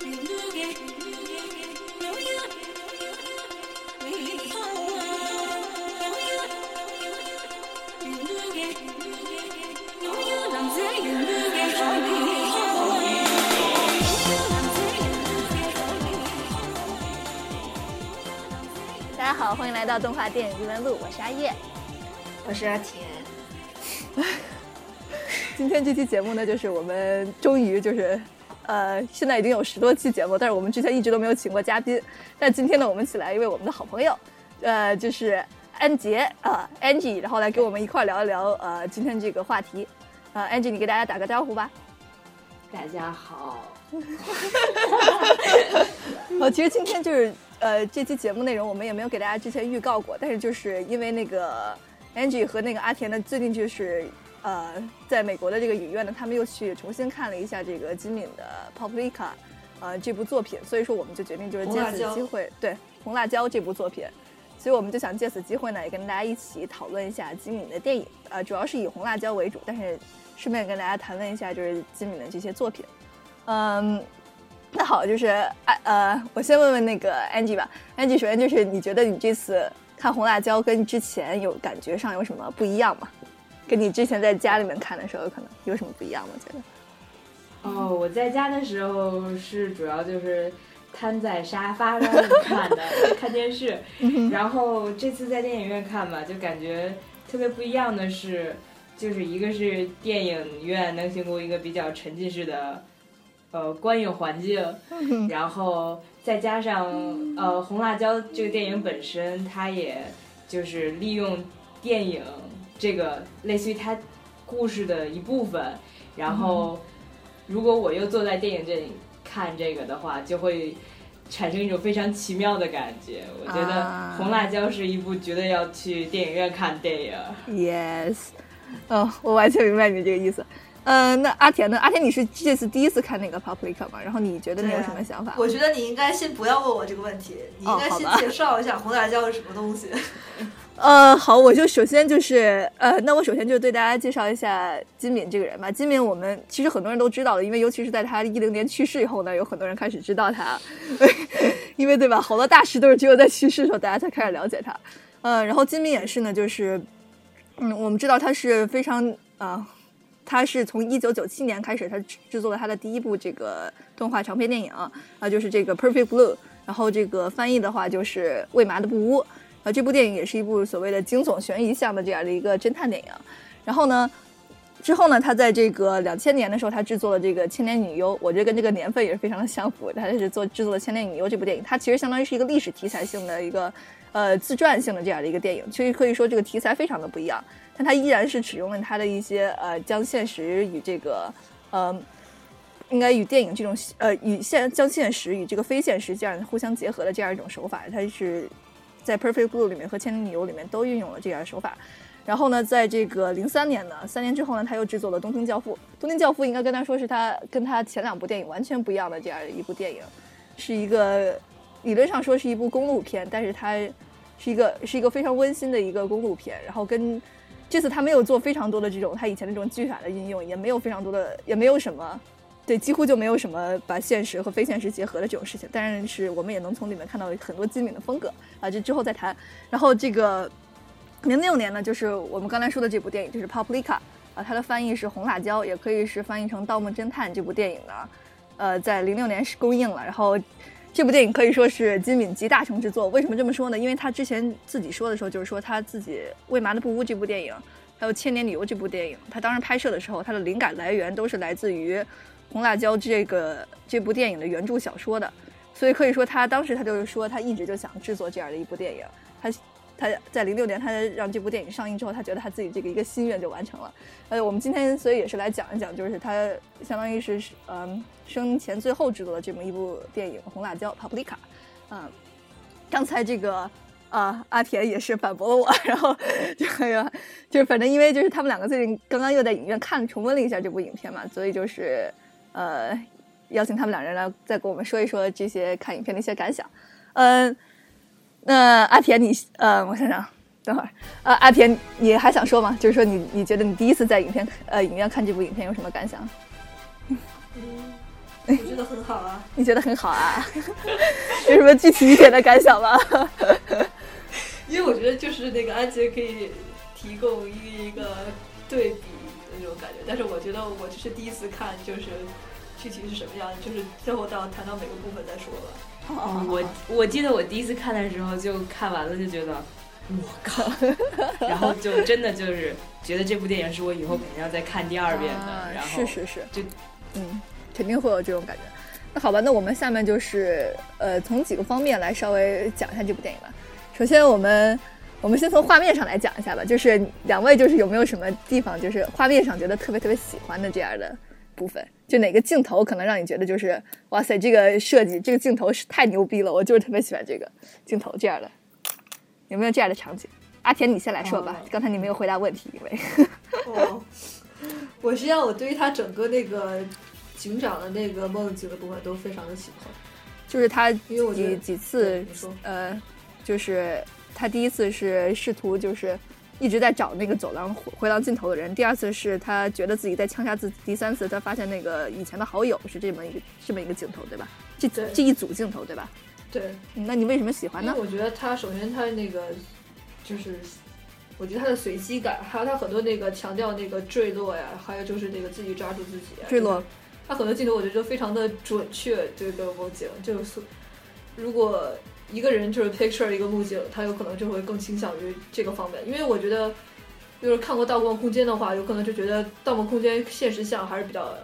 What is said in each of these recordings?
大家好，欢迎来到动画电影异闻录，我是阿叶。我是阿田。今天这期节目呢，就是我们终于就是，呃，现在已经有十多期节目，但是我们之前一直都没有请过嘉宾。但今天呢，我们请来一位我们的好朋友，呃，就是安杰啊、a n g i e 然后来跟我们一块儿聊一聊呃今天这个话题。呃，Angie，你给大家打个招呼吧。大家好，呃，其实今天就是呃这期节目内容我们也没有给大家之前预告过，但是就是因为那个 Angie 和那个阿田呢，最近就是呃在美国的这个影院呢，他们又去重新看了一下这个金敏的《Paprika》呃这部作品，所以说我们就决定就是借此机会，对《红辣椒》这部作品。所以我们就想借此机会呢，也跟大家一起讨论一下金敏的电影，呃，主要是以红辣椒为主，但是顺便跟大家谈论一下就是金敏的这些作品。嗯，那好，就是啊呃，我先问问那个 Angie 吧。Angie，首先就是你觉得你这次看红辣椒跟之前有感觉上有什么不一样吗？跟你之前在家里面看的时候可能有什么不一样吗？觉得？哦，我在家的时候是主要就是瘫在沙发上看的，看电视。然后这次在电影院看吧，就感觉特别不一样的是，就是一个是电影院能提供一个比较沉浸式的呃观影环境，然后再加上呃《红辣椒》这个电影本身，它也就是利用电影这个类似于他故事的一部分，然后如果我又坐在电影这里看这个的话，就会。产生一种非常奇妙的感觉，我觉得啊《红辣椒》是一部绝对要去电影院看电影。Yes，哦，我完全明白你这个意思。嗯，那阿田呢？阿田，你是这次第一次看那个 Paprika 吗？然后你觉得你有什么想法？我觉得你应该先不要问我这个问题，你应该先介绍一下红辣椒是什么东西。呃，好，我就首先就是呃，那我首先就对大家介绍一下金敏这个人吧。金敏，我们其实很多人都知道的，因为尤其是在他一零年去世以后呢，有很多人开始知道他，因为对吧？好多大师都是只有在去世的时候大家才开始了解他。呃，然后金敏也是呢，就是嗯，我们知道他是非常啊、他是从一九九七年开始，他制作了他的第一部这个动画长篇电影啊、就是这个《Perfect Blue》，然后这个翻译的话就是《喂麻的布屋》。啊，这部电影也是一部所谓的惊悚悬疑向的这样的一个侦探电影。然后呢，之后呢，他在这个两千年的时候，他制作了这个《千年女优》，我觉得跟这个年份也是非常的相符。他是做制作了《千年女优》这部电影，它其实相当于是一个历史题材性的一个呃自传性的这样的一个电影，其实可以说这个题材非常的不一样，但它依然是使用了它的一些呃将现实与这个呃。应该与电影这种呃与现将现实与这个非现实这样互相结合的这样一种手法，它是在《Perfect Blue》里面和《千年女优》里面都运用了这样的手法。然后呢，在这个零三年呢，三年之后呢，他又制作了《东京教父》。《东京教父》应该跟他说是他跟他前两部电影完全不一样的这样一部电影，是一个理论上说是一部公路片，但是它是一个是一个非常温馨的一个公路片。然后跟这次他没有做非常多的这种他以前那种技法的运用，也没有非常多的，也没有什么。对，几乎就没有什么把现实和非现实结合的这种事情，但是我们也能从里面看到很多精敏的风格啊，这之后再谈。然后这个零六年呢，就是我们刚才说的这部电影，就是《Paprika》啊，它的翻译是红辣椒，也可以是翻译成《盗梦侦探》这部电影呢，呃，在零六年是公映了。然后这部电影可以说是金敏集大成之作。为什么这么说呢？因为他之前自己说的时候，就是说他自己《为麻的布屋》这部电影，还有《千年旅游》这部电影，他当时拍摄的时候，他的灵感来源都是来自于。红辣椒这个这部电影的原著小说的，所以可以说他当时他就是说他一直就想制作这样的一部电影。他他在零六年他让这部电影上映之后，他觉得他自己这个一个心愿就完成了。呃，我们今天所以也是来讲一讲，就是他相当于是嗯生前最后制作的这么一部电影《红辣椒》（Paprika）。嗯，刚才这个。啊，阿田也是反驳了我，然后这个就是反正因为就是他们两个最近刚刚又在影院看重温了一下这部影片嘛，所以就是呃邀请他们两人来再跟我们说一说这些看影片的一些感想。嗯、呃，那阿田你呃，我想想，等会儿啊，阿田你还想说吗？就是说你你觉得你第一次在影片呃影院看这部影片有什么感想？我觉觉得很好啊。你觉得很好啊？有什么具体一点的感想吗？因为我觉得就是那个安杰可以提供一一个对比种感觉，但是我觉得我就是第一次看，就是具体是什么样，就是最后到谈到每个部分再说吧。嗯我我记得我第一次看的时候，就看完了就觉得，我靠，然后就真的就是觉得这部电影是我以后肯定要再看第二遍的。啊然后是是是，就嗯，肯定会有这种感觉。那好吧，那我们下面就是呃，从几个方面来稍微讲一下这部电影吧。首先，我们我们先从画面上来讲一下吧，就是两位就是有没有什么地方就是画面上觉得特别特别喜欢的这样的部分？就哪个镜头可能让你觉得就是哇塞，这个设计这个镜头是太牛逼了，我就是特别喜欢这个镜头这样的，有没有这样的场景？阿田，你先来说吧，哦刚才你没有回答问题，因为哦，我实际上我对于他整个那个警长的那个梦境的部分都非常的喜欢，就是他因为我觉得几几次你说呃，就是他第一次是试图就是一直在找那个走廊回回廊尽头的人，第二次是他觉得自己在枪杀自己，第三次他发现那个以前的好友是这么一个这么一个镜头，对吧？这对这一组镜头，对吧？对，嗯那你为什么喜欢呢？我觉得他首先他那个就是，我觉得他的随机感，还有他很多那个强调那个坠落呀，还有就是那个自己抓住自己啊，坠落他很多镜头我觉得都非常的准确，这个梦境就是如果一个人就是 picture 一个路径，他有可能就会更倾向于这个方面，因为我觉得。就是看过《盗梦空间》的话，有可能就觉得《盗梦空间》现实像还是比较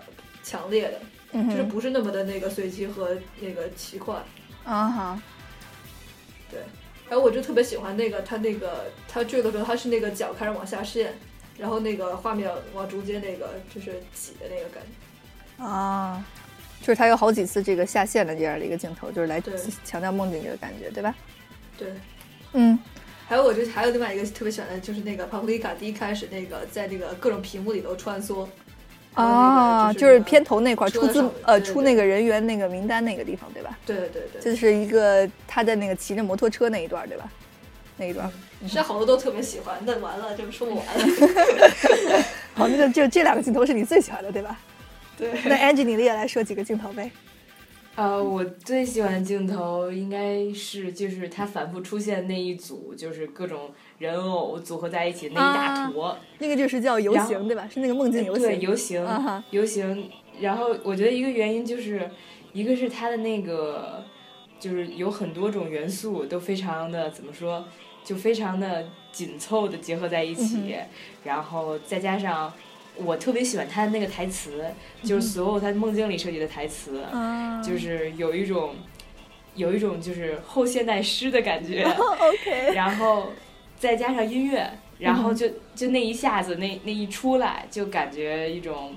强烈的，嗯，就是不是那么的那个随机和那个奇幻。啊哈，还有我就特别喜欢那个他那个他坠的时候，他是那个脚开始往下陷，然后那个画面往中间那个就是挤的那个感觉。啊，就是他有好几次这个下线的这样的一个镜头，就是来强调梦境这个感觉，对吧？对，嗯，还有我就还有另外一个特别喜欢的就是那个帕布利卡第一开始那个在那个各种屏幕里头穿梭。啊，就是片头那块儿出资呃出那个人员那个名单那个地方，对吧？对对对，这是一个他在那个骑着摩托车那一段，对吧？那一段儿。实好多都特别喜欢，那完了就说不完了。好，那就就这两个镜头是你最喜欢的，对吧？对，那 Angie，你也来说几个镜头呗。呃，我最喜欢的镜头应该是就是他反复出现那一组，就是各种人偶组合在一起那一大坨。那个就是叫游行，对吧？是那个梦境游对，行。游行，啊游行。然后我觉得一个原因就是，一个是它的那个，就是有很多种元素都非常的怎么说，就非常的紧凑的结合在一起，嗯然后再加上我特别喜欢他的那个台词，就是所有他梦境里设计的台词，啊，就是有一种。有一种就是后现代诗的感觉，OK。然后再加上音乐，然后嗯就就那一下子那那一出来，就感觉一种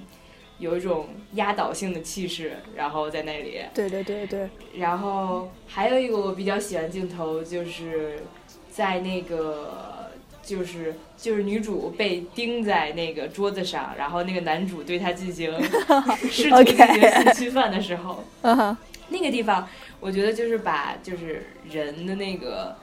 有一种压倒性的气势，然后在那里。对对对对，然后还有一个我比较喜欢镜头，就是在那个就是就是女主被钉在那个桌子上，然后那个男主对她进行 试图进行性侵犯的时候，那个地方，我觉得就是把就是人的那个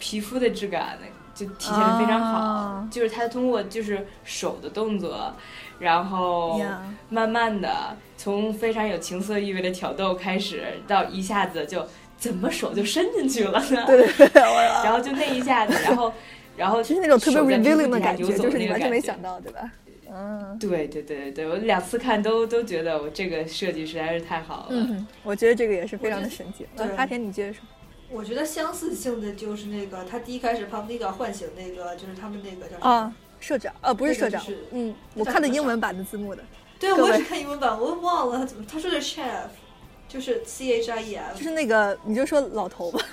皮肤的质感就体现的非常好，啊就是他通过就是手的动作，然后，慢慢的从非常有情色意味的挑逗开始，到一下子就怎么手就伸进去了呢？对对对，然后就那一下子，然后然后就是那种特别 revealing 的感觉，就是你完全没想到，对吧？嗯对对对对对，我两次看都都觉得我这个设计实在是太好了。嗯，我觉得这个也是非常的神奇。阿田，你接着说。我觉得相似性的就是那个他第一开始帕布利卡唤醒那个就是他们那个叫什么？啊，社长，呃，不是社长那个就是，嗯，我看的英文版的字幕的，对，我也是看英文版，我也忘了他怎么，他说的 chef，就是 C H I E F，就是那个，你就说老头吧，这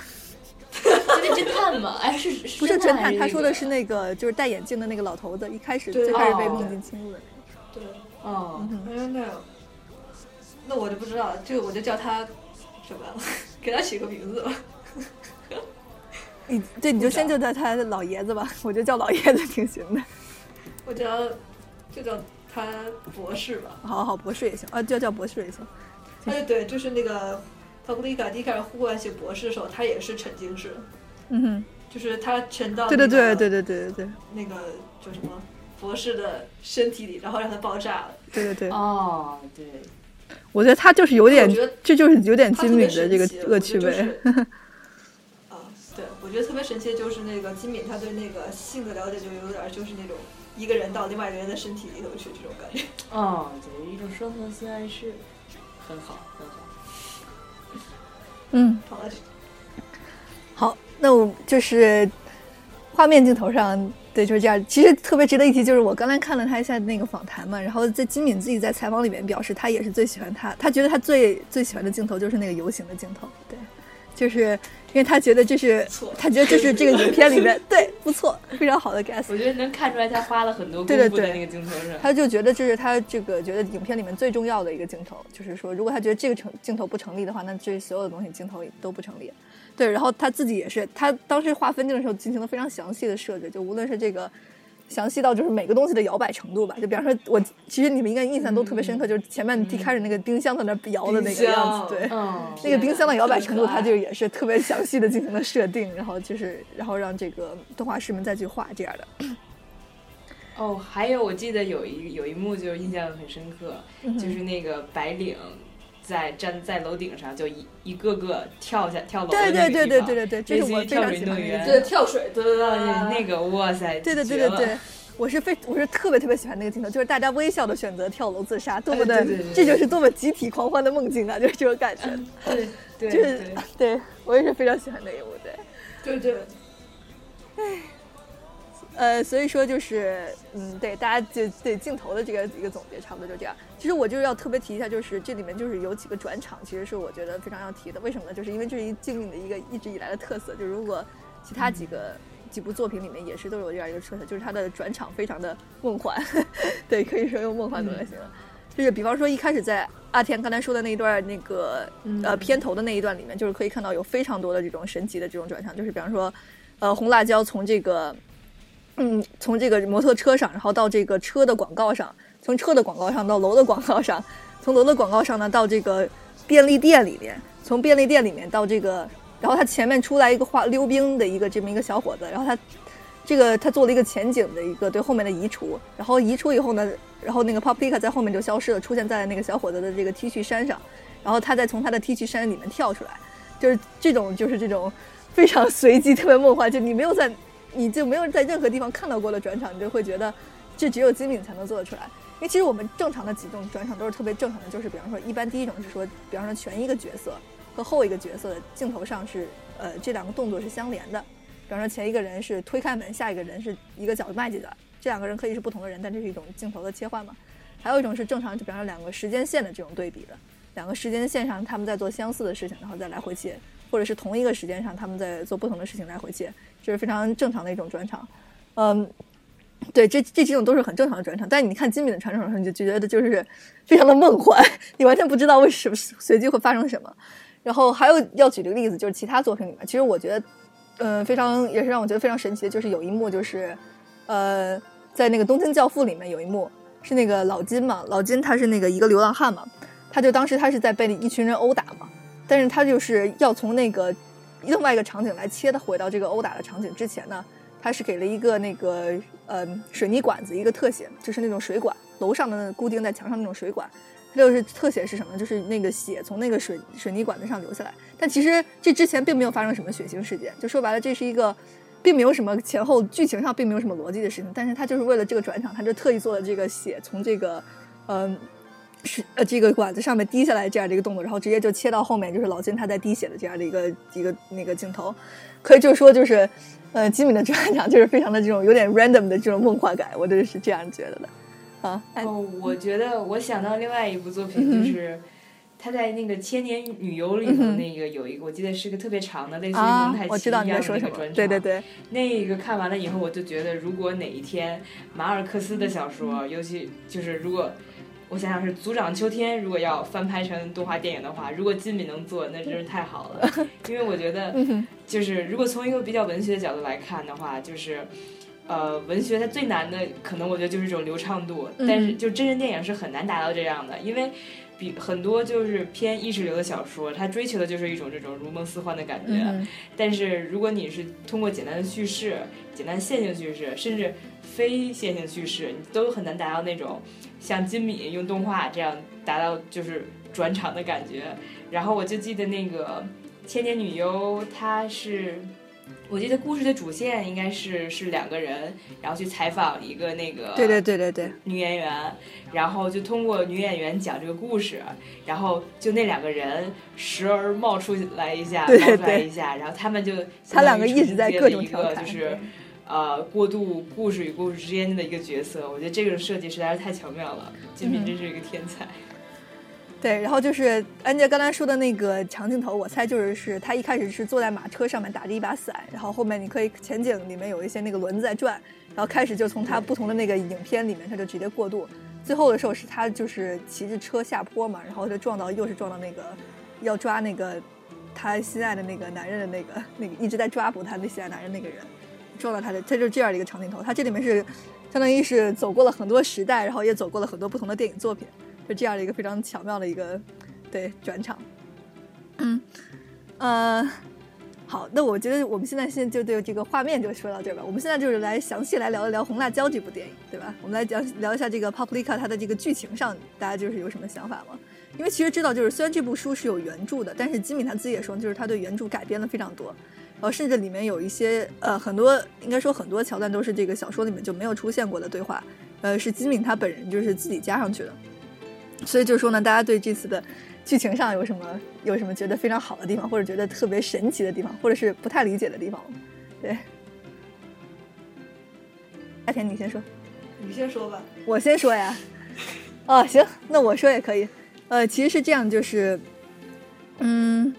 是侦探吗？哎，是不是侦探，他说的是那个，就是戴眼镜的那个老头子，一开始对最开始被哦梦境侵入的那个对，哦，个。哎那，那我就不知道了，这个我就叫他什么，给他起个名字吧。你对，你就先就叫他老爷子吧，我就叫老爷子挺行的。我叫就叫他博士吧。好好，博士也行，啊，就叫博士也行。哎，对，就是那个帕布利卡第一开始呼唤醒博士的时候，他也是沉浸式，嗯哼，就是他沉到对对对对对对对对那个叫什么博士的身体里，然后让他爆炸了。对对对。哦，对，我觉得他就是有点我觉得，这就是有点金敏的这个恶趣味。啊，对，我觉得特别神奇的就是那个金敏，他对那个性的了解就有点就是那种一个人到另外一个人的身体里头去这种感觉。哦，对，一种双层性暗示，很好，很好。嗯，好了，好，那我就是画面镜头上，对，就是这样。其实特别值得一提，就是我刚才看了他一下那个访谈嘛，然后在金敏自己在采访里面表示，他也是最喜欢他，他觉得他最最喜欢的镜头就是那个游行的镜头，对，就是因为他觉得这是他觉得这是这个影片里面 对不错非常好的 guess，我觉得能看出来他花了很多功夫在那个镜头上。他就觉得这是他这个觉得影片里面最重要的一个镜头，就是说，如果他觉得这个成镜头不成立的话，那这所有的东西镜头都不成立。对，然后他自己也是，他当时画分镜的时候进行了非常详细的设置，就无论是这个详细到就是每个东西的摇摆程度吧，就比方说我其实你们应该印象都特别深刻，就是前面一开始那个冰箱在那摇的那个样子，对。嗯，那个冰箱的摇摆程度，它就也是特别详细的进行了设定，然后就是，然后让这个动画师们再去画这样的。哦，还有我记得有一有一幕就是印象很深刻，就是那个白领在站在楼顶上，就一一个个跳下跳楼的对那个地方对对对对对对，这是我非常喜欢的一个运动员对，跳水，对对对啊，那个哇塞，对对对对对，我是非我是特别特别喜欢那个镜头，就是大家微笑的选择跳楼自杀，多么的，哎对对对这就是多么集体狂欢的梦境啊，就是这种感觉。对对就是对，对我也是非常喜欢那一幕，对，对对，呃，所以说就是，嗯，对，大家就对镜头的这个一个总结，差不多就这样。其实我就是要特别提一下，就是这里面就是有几个转场，其实是我觉得非常要提的。为什么呢？就是因为这是一静谧的一个一直以来的特色。就如果其他几个、几部作品里面也是都有这样一个特色，就是它的转场非常的梦幻，对，可以说用梦幻做来形容。就是比方说一开始在阿田刚才说的那一段那个呃片头的那一段里面，就是可以看到有非常多的这种神奇的这种转场，就是比方说，呃，红辣椒从这个。嗯，从这个摩托车上，然后到这个车的广告上，从车的广告上到楼的广告上，从楼的广告上呢到这个便利店里面，从便利店里面到这个，然后他前面出来一个画溜冰的一个这么一个小伙子，然后他这个他做了一个前景的一个对后面的移除，然后移除以后呢，然后那个 Paprika 在后面就消失了，出现在那个小伙子的这个 T 恤衫上，然后他再从他的 T 恤衫里面跳出来，就是这种就是这种非常随机、特别梦幻，就你没有在。你就没有在任何地方看到过的转场，你就会觉得这只有金敏才能做得出来。因为其实我们正常的几种转场都是特别正常的，就是比方说，一般第一种是说，比方说前一个角色和后一个角色的镜头上是呃这两个动作是相连的，比方说前一个人是推开门，下一个人是一个脚迈进来，这两个人可以是不同的人，但这是一种镜头的切换嘛。还有一种是正常，就比方说两个时间线的这种对比的，两个时间线上他们在做相似的事情，然后再来回切，或者是同一个时间上他们在做不同的事情来回切。这是非常正常的一种转场，嗯，对，这这几种都是很正常的转场。但你看金敏的转场的时候，你就觉得就是非常的梦幻，你完全不知道为什么随机会发生什么。然后还有要举这个例子就是其他作品里面，其实我觉得，嗯、非常也是让我觉得非常神奇的，就是有一幕就是，呃，在那个《东京教父》里面有一幕是那个老金嘛，老金他是那个一个流浪汉嘛，他就当时他是在被一群人殴打嘛，但是他就是要从那个另外一个场景来切的回到这个殴打的场景之前呢，他是给了一个那个呃水泥管子一个特写，就是那种水管，楼上的固定在墙上那种水管。它就是特写是什么？就是那个血从那个水水泥管子上流下来，但其实这之前并没有发生什么血腥事件，就说白了，这是一个并没有什么前后剧情上并没有什么逻辑的事情，但是他就是为了这个转场，他就特意做了这个血从这个嗯。呃，这个管子上面滴下来这样的一个动作，然后直接就切到后面，就是老金他在滴血的这样的一个一个那个镜头，可以就说就是，呃，吉米的专场就是非常的这种有点 random 的这种梦幻感，我就是这样觉得的。啊，哎哦，我觉得我想到另外一部作品，嗯就是他在那个《千年女优》里头那个有一个，我记得是个特别长的，类似于啊蒙太，我知道奇一样的你在说什么那个专场。，对对对，那个看完了以后，我就觉得，如果哪一天马尔克斯的小说，嗯尤其就是如果我想想是《组长秋天》，如果要翻拍成动画电影的话，如果金敏能做，那真是太好了。因为我觉得，嗯就是如果从一个比较文学的角度来看的话，就是。呃，文学它最难的，可能我觉得就是一种流畅度，嗯但是就真人电影是很难达到这样的，因为比很多就是偏意识流的小说，它追求的就是一种这种如梦似幻的感觉。嗯但是如果你是通过简单的叙事、简单线性叙事，甚至非线性叙事，你都很难达到那种像金敏用动画这样达到就是转场的感觉。然后我就记得那个千年女优，她是。我记得故事的主线应该是是两个人，然后去采访一个那个对对对对对女演员，然后就通过女演员讲这个故事，然后就那两个人时而冒出来一下，冒出来一下，然后他们就他两个一直在各种调侃，就是呃过渡故事与故事之间的一个角色。我觉得这个设计实在是太巧妙了，金敏真是一个天才。对，然后就是安杰刚才说的那个长镜头，我猜就是是他一开始是坐在马车上面打着一把伞，然后后面你可以前景里面有一些那个轮子在转，然后开始就从他不同的那个影片里面他就直接过渡，最后的时候是他就是骑着车下坡嘛，然后就撞到又是撞到那个要抓那个他心爱的那个男人的那个那个一直在抓捕他的心爱男人那个人，撞到他的，他就是这样的一个长镜头，他这里面是相当于是走过了很多时代，然后也走过了很多不同的电影作品。就这样的一个非常巧妙的一个对转场，嗯，呃，好，那我觉得我们现在先就对这个画面就说到这儿吧。我们现在就是来详细来聊一聊《红辣椒》这部电影，对吧？我们来聊聊一下这个《Paprika》它的这个剧情上，大家就是有什么想法吗？因为其实知道，就是虽然这部书是有原著的，但是金敏他自己也说，就是他对原著改编了非常多，然后甚至里面有一些呃很多，应该说很多桥段都是这个小说里面就没有出现过的对话，呃，是金敏他本人就是自己加上去的。所以就说呢，大家对这次的剧情上有什么有什么觉得非常好的地方，或者觉得特别神奇的地方，或者是不太理解的地方？对，阿田，你先说。你先说吧。我先说呀。哦，行，那我说也可以。呃，其实是这样，就是，嗯，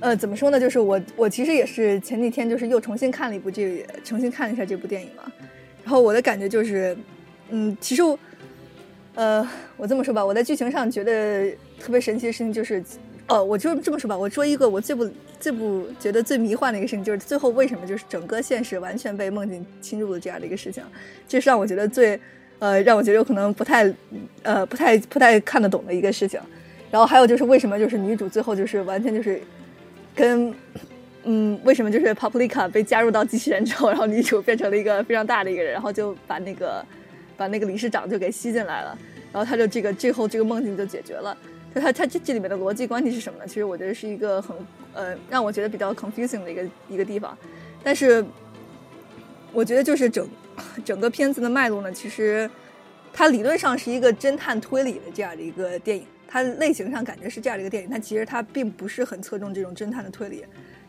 呃，怎么说呢？就是我我其实也是前几天就是又重新看了一部这，重新看了一下这部电影嘛。然后我的感觉就是，嗯，其实。呃，我这么说吧，我在剧情上觉得特别神奇的事情就是，哦，我就这么说吧，我说一个我最不最不觉得最迷幻的一个事情，就是最后为什么就是整个现实完全被梦境侵入的这样的一个事情，这是让我觉得最，呃，让我觉得有可能不太，呃，不太不太看得懂的一个事情。然后还有就是为什么就是女主最后就是完全就是，跟，嗯，为什么就是 Paprika 被加入到机器人之后，然后女主变成了一个非常大的一个人，然后就把那个。把那个理事长就给吸进来了，然后他就这个最后这个梦境就解决了。就他他这这里面的逻辑关系是什么呢？其实我觉得是一个很呃让我觉得比较 confusing 的一个一个地方。但是我觉得就是整 整个片子的脉络呢，其实它理论上是一个侦探推理的这样的一个电影，它类型上感觉是这样的一个电影，但其实它并不是很侧重这种侦探的推理，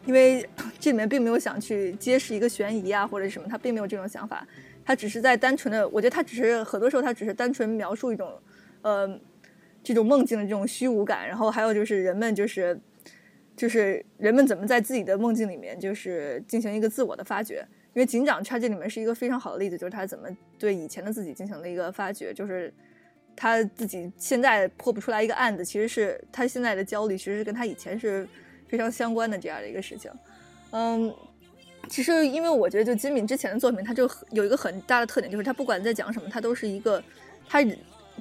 因为 这里面并没有想去揭示一个悬疑啊或者什么，它并没有这种想法。他只是在单纯的，我觉得他只是很多时候他只是单纯描述一种，呃，这种梦境的这种虚无感，然后还有就是人们就是，就是人们怎么在自己的梦境里面就是进行一个自我的发掘。因为警长他这里面是一个非常好的例子，就是他怎么对以前的自己进行了一个发掘，就是他自己现在破不出来一个案子，其实是他现在的焦虑，其实是跟他以前是非常相关的这样的一个事情，嗯。其实，因为我觉得，就金敏之前的作品，他就有一个很大的特点，就是他不管在讲什么，他都是一个，他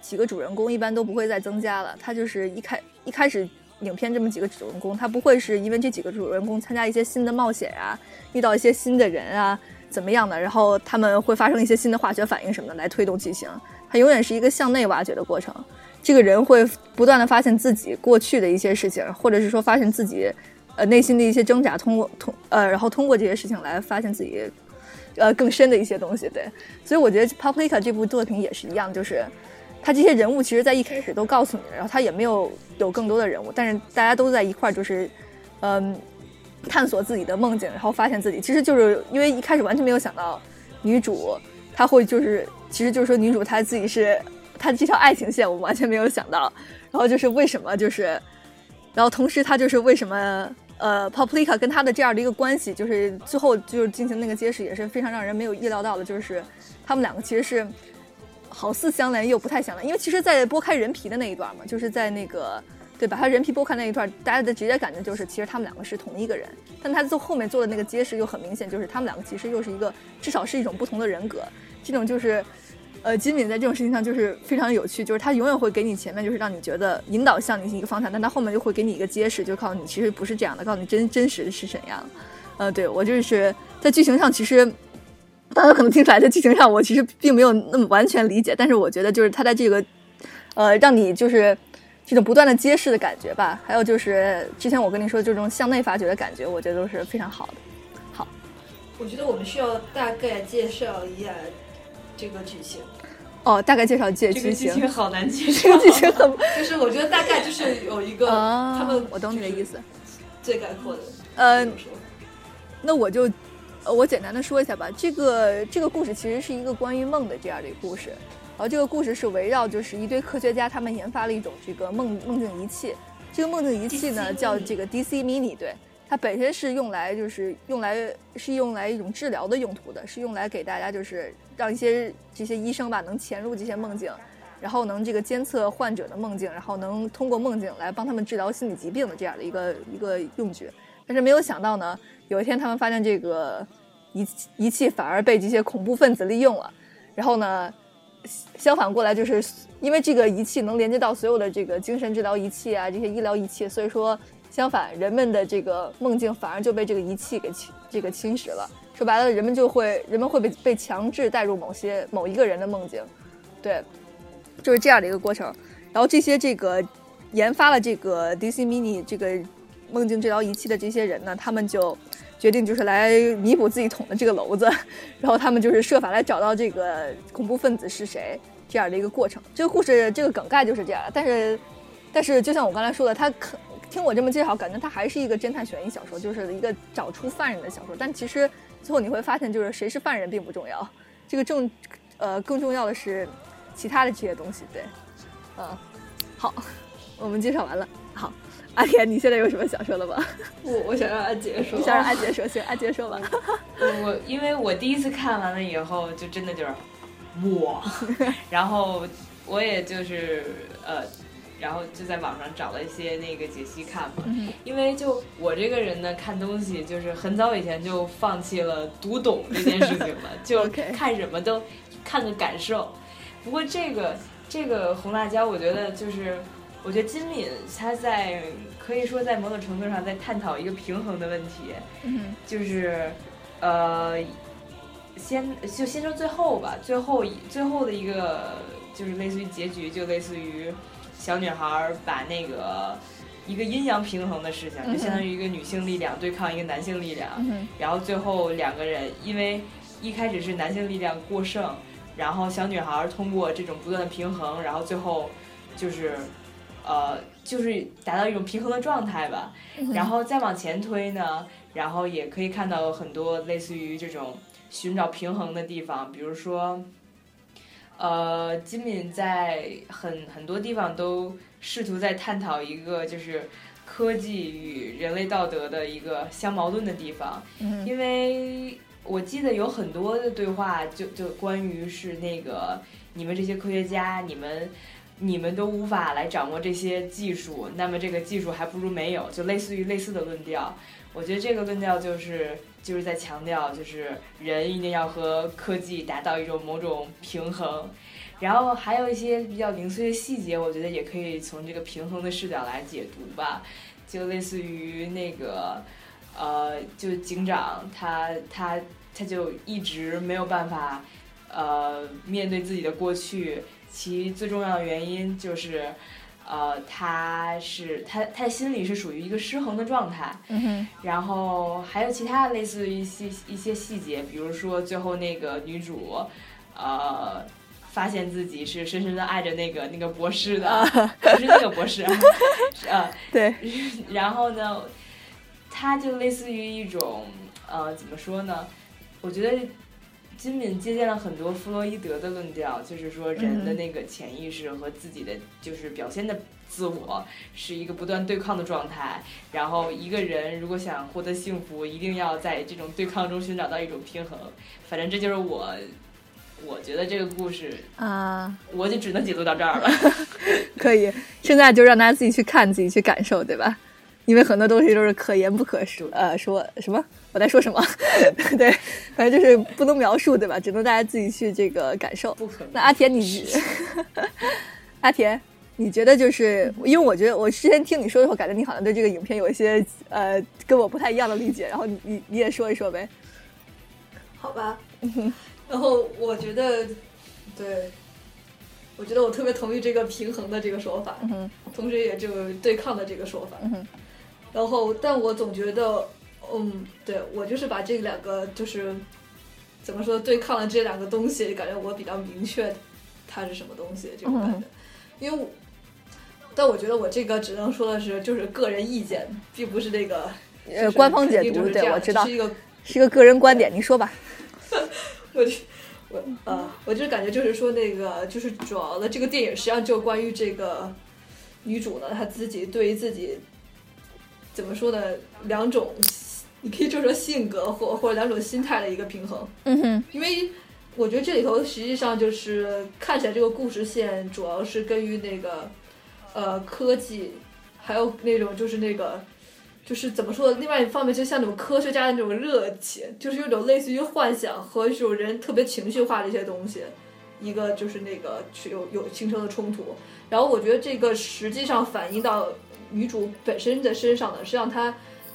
几个主人公一般都不会再增加了。他就是一开一开始影片这么几个主人公，他不会是因为这几个主人公参加一些新的冒险啊，遇到一些新的人啊，怎么样的，然后他们会发生一些新的化学反应什么的来推动剧情。它永远是一个向内挖掘的过程。这个人会不断的发现自己过去的一些事情，或者是说发现自己。呃，内心的一些挣扎，通过通呃，然后通过这些事情来发现自己，呃，更深的一些东西。对，所以我觉得《Paprika》这部作品也是一样，就是他这些人物其实在一开始都告诉你了，然后他也没有有更多的人物，但是大家都在一块儿，就是嗯，探索自己的梦境，然后发现自己，其实就是因为一开始完全没有想到女主她会就是，其实就是说女主她自己是她这条爱情线，我完全没有想到，然后就是为什么就是，然后同时她就是为什么。呃，Paprika 跟他的这样的一个关系，就是最后就是进行那个揭示，也是非常让人没有意料到的，就是他们两个其实是好似相连又不太相连，因为其实，在剥开人皮的那一段嘛，就是在那个对把他人皮剥开那一段，大家的直接感觉就是其实他们两个是同一个人，但他做后面做的那个揭示又很明显，就是他们两个其实又是一个至少是一种不同的人格，这种就是。呃，金敏在这种事情上就是非常有趣，就是他永远会给你前面就是让你觉得引导向你一个方向，但他后面就会给你一个揭示，就告诉你其实不是这样的，告诉你真真实是怎样。呃，对我就是在剧情上，其实大家可能听出来，在剧情上我其实并没有那么完全理解，但是我觉得就是他在这个呃让你就是这种不断的揭示的感觉吧，还有就是之前我跟你说这种向内发掘的感觉，我觉得都是非常好的。好，我觉得我们需要大概介绍一下这个剧情。哦，大概介绍这这个剧剧情，情好难介 这个。剧情很 就是我觉得大概就是有一个啊，他们，我懂你的意思。最概括的。呃这么说那我就，呃，我简单的说一下吧。这个这个故事其实是一个关于梦的这样的一个故事，然后这个故事是围绕就是一堆科学家他们研发了一种这个梦梦境仪器，这个梦境仪器呢叫这个 DC Mini，对，它本身是用来就是用来是用来一种治疗的用途的，是用来给大家就是让一些这些医生吧能潜入这些梦境。然后能这个监测患者的梦境，然后能通过梦境来帮他们治疗心理疾病的这样的一个一个用具。但是没有想到呢，有一天他们发现这个仪仪器反而被这些恐怖分子利用了，然后呢，相反过来就是因为这个仪器能连接到所有的这个精神治疗仪器啊这些医疗仪器，所以说相反人们的这个梦境反而就被这个仪器给侵这个侵蚀了。说白了，人们就会人们会被被强制带入某些某一个人的梦境，对，就是这样的一个过程。然后这些这个研发了这个 DC Mini 这个梦境治疗仪器的这些人呢，他们就决定就是来弥补自己捅的这个篓子，然后他们就是设法来找到这个恐怖分子是谁这样的一个过程。这个故事这个梗概就是这样，但是但是就像我刚才说的，他可听我这么介绍，感觉它还是一个侦探悬疑小说，就是一个找出犯人的小说。但其实最后你会发现，就是谁是犯人并不重要，这个重呃更重要的是其他的这些东西。对，嗯，好，我们介绍完了。好，阿田，你现在有什么想说的吗？我我想让阿杰说，你想让阿杰说，行，阿杰说吧。我因为我第一次看完了以后，就真的就是哇，然后我也就是呃，然后就在网上找了一些那个解析看嘛。嗯因为就我这个人呢，看东西就是很早以前就放弃了读懂这件事情了，就看什么都看个感受。不过这个这个红辣椒，我觉得就是，我觉得金敏他在可以说在某种程度上在探讨一个平衡的问题。嗯就是，呃，先就先说最后吧，最后一最后的一个就是类似于结局，就类似于小女孩儿把那个一个阴阳平衡的事情，就相当于一个女性力量对抗一个男性力量，嗯然后最后两个人因为一开始是男性力量过剩，然后小女孩儿通过这种不断的平衡，然后最后就是。呃，就是达到一种平衡的状态吧，嗯然后再往前推呢，然后也可以看到很多类似于这种寻找平衡的地方，比如说，呃，金敏在很很多地方都试图在探讨一个就是科技与人类道德的一个相矛盾的地方，嗯因为我记得有很多的对话就就关于是那个你们这些科学家，你们。你们都无法来掌握这些技术，那么这个技术还不如没有，就类似于类似的论调。我觉得这个论调就是就是在强调，就是人一定要和科技达到一种某种平衡。然后还有一些比较零碎的细节，我觉得也可以从这个平衡的视角来解读吧。就类似于那个，呃，就警长他他他就一直没有办法，呃，面对自己的过去。其最重要的原因就是，呃，他是他他的心里是属于一个失衡的状态。然后还有其他类似于一些一些细节，比如说最后那个女主，呃，发现自己是深深的爱着那个那个博士的，不是那个博士，呃，对，然后呢，他就类似于一种呃，怎么说呢？我觉得金敏借鉴了很多弗洛伊德的论调，就是说人的那个潜意识和自己的就是表现的自我是一个不断对抗的状态。然后一个人如果想获得幸福，一定要在这种对抗中寻找到一种平衡。反正这就是我。我觉得这个故事，啊，我就只能解读到这儿了。可以，现在就让大家自己去看，自己去感受，对吧？因为很多东西都是可言不可说，呃，说什么？我在说什么？对，反正就是不能描述，对吧？只能大家自己去这个感受。不可能。那阿田你，阿田，你觉得就是因为我觉得我之前听你说的时候，感觉你好像对这个影片有一些呃跟我不太一样的理解，然后你你你也说一说呗。好吧。然后我觉得，对，我觉得我特别同意这个平衡的这个说法，嗯哼同时也就对抗的这个说法。嗯哼然后，但我总觉得，嗯，对我就是把这两个就是怎么说对抗了这两个东西，感觉我比较明确它是什么东西这种感觉，嗯因为我，但我觉得我这个只能说的是就是个人意见，并不是那个呃，官方解读，对我知道只是一个是一个个人观点，你说吧。我就我呃，我就是感觉就是说那个就是主要的这个电影实际上就关于这个女主呢，她自己对于自己怎么说呢，两种你可以就说性格或或者两种心态的一个平衡，嗯哼因为我觉得这里头实际上就是看起来这个故事线主要是根于那个呃科技，还有那种就是那个。就是怎么说？另外一方面，就像那种科学家的那种热情，就是有种类似于幻想和一种人特别情绪化的一些东西，一个就是那个去有有形成的冲突。然后我觉得这个实际上反映到女主本身的身上呢，是让她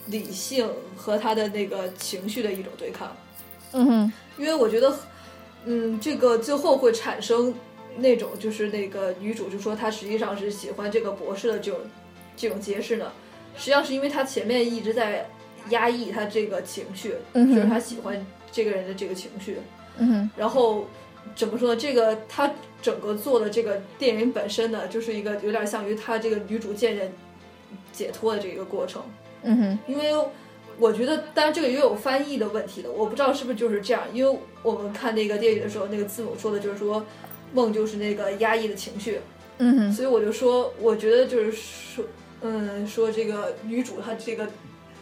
理性和他的那个情绪的一种对抗。嗯哼因为我觉得，嗯，这个最后会产生那种就是那个女主就说她实际上是喜欢这个博士的这种这种揭示呢，实际上是因为她前面一直在压抑她这个情绪，嗯就是她喜欢这个人的这个情绪，嗯哼然后怎么说呢？这个她整个做的这个电影本身呢，就是一个有点像于她这个女主渐渐解脱的这个过程。嗯哼因为我觉得，当然这个也有翻译的问题的，我不知道是不是就是这样。因为我们看那个电影的时候，那个字母说的就是说梦就是那个压抑的情绪，嗯哼所以我就说，我觉得就是说，嗯，说这个女主她这个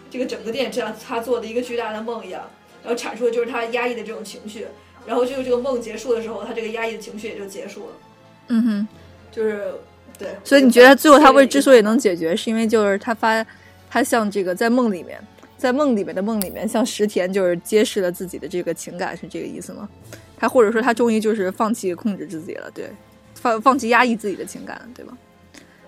这个整个电影这样她做的一个巨大的梦一样，然后阐述的就是她压抑的这种情绪，然后就是这个梦结束的时候，她这个压抑的情绪也就结束了，嗯哼。就是对。所以你觉得最后他会之所以能解决，是因为就是他发，他像这个在梦里面，在梦里面的梦里面，像石田就是揭示了自己的这个情感，是这个意思吗？他或者说他终于就是放弃控制自己了，对，放放弃压抑自己的情感了，对吧？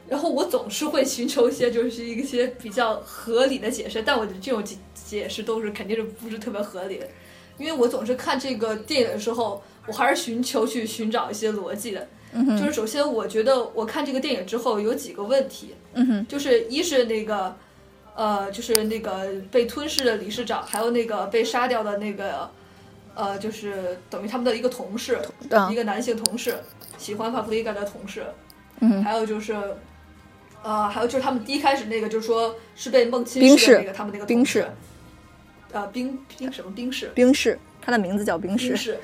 然后我总是会寻求一些就是一些比较合理的解释，但我的这种解解释都是肯定是不是特别合理的，因为我总是看这个电影的时候，我还是寻求去寻找一些逻辑的。嗯就是首先，我觉得我看这个电影之后有几个问题，嗯就是一是那个，呃，就是那个被吞噬的理事长，还有那个被杀掉的那个，呃，就是等于他们的一个同事，嗯。一个男性同事，喜欢帕弗利嘎的同事，嗯。还有就是，呃，还有就是他们第一开始那个就是说是被梦侵的那个他们那个同事。冰室，呃，冰冰什么冰室，冰室，他的名字叫冰室，冰室，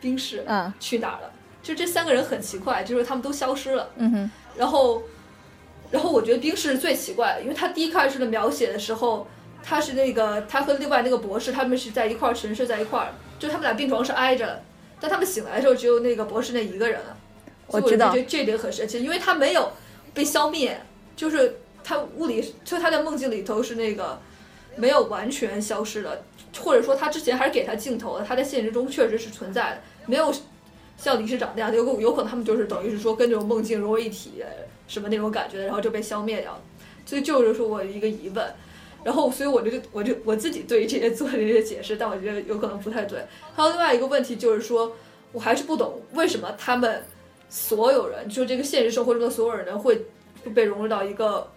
冰室，嗯。去哪儿了？就这三个人很奇怪，就是他们都消失了。嗯哼。然后，然后我觉得冰室最奇怪的，因为他第一开始的描写的时候，他是那个他和另外那个博士他们是在一块儿沉睡在一块儿，就他们俩病床是挨着的，但他们醒来的时候只有那个博士那一个人。我知道就觉得这点很神奇，因为他没有被消灭，就是他物理，就他在梦境里头是那个没有完全消失的，或者说他之前还是给他镜头的，他在现实中确实是存在的，没有像理事长那样，有有可能他们就是等于是说跟这种梦境融为一体，什么那种感觉，然后就被消灭掉了。所以就是说我一个疑问，然后所以我就我就我自己对于这些做了一些解释，但我觉得有可能不太对。还有另外一个问题就是说，我还是不懂为什么他们所有人，就这个现实生活中的所有人会被融入到一个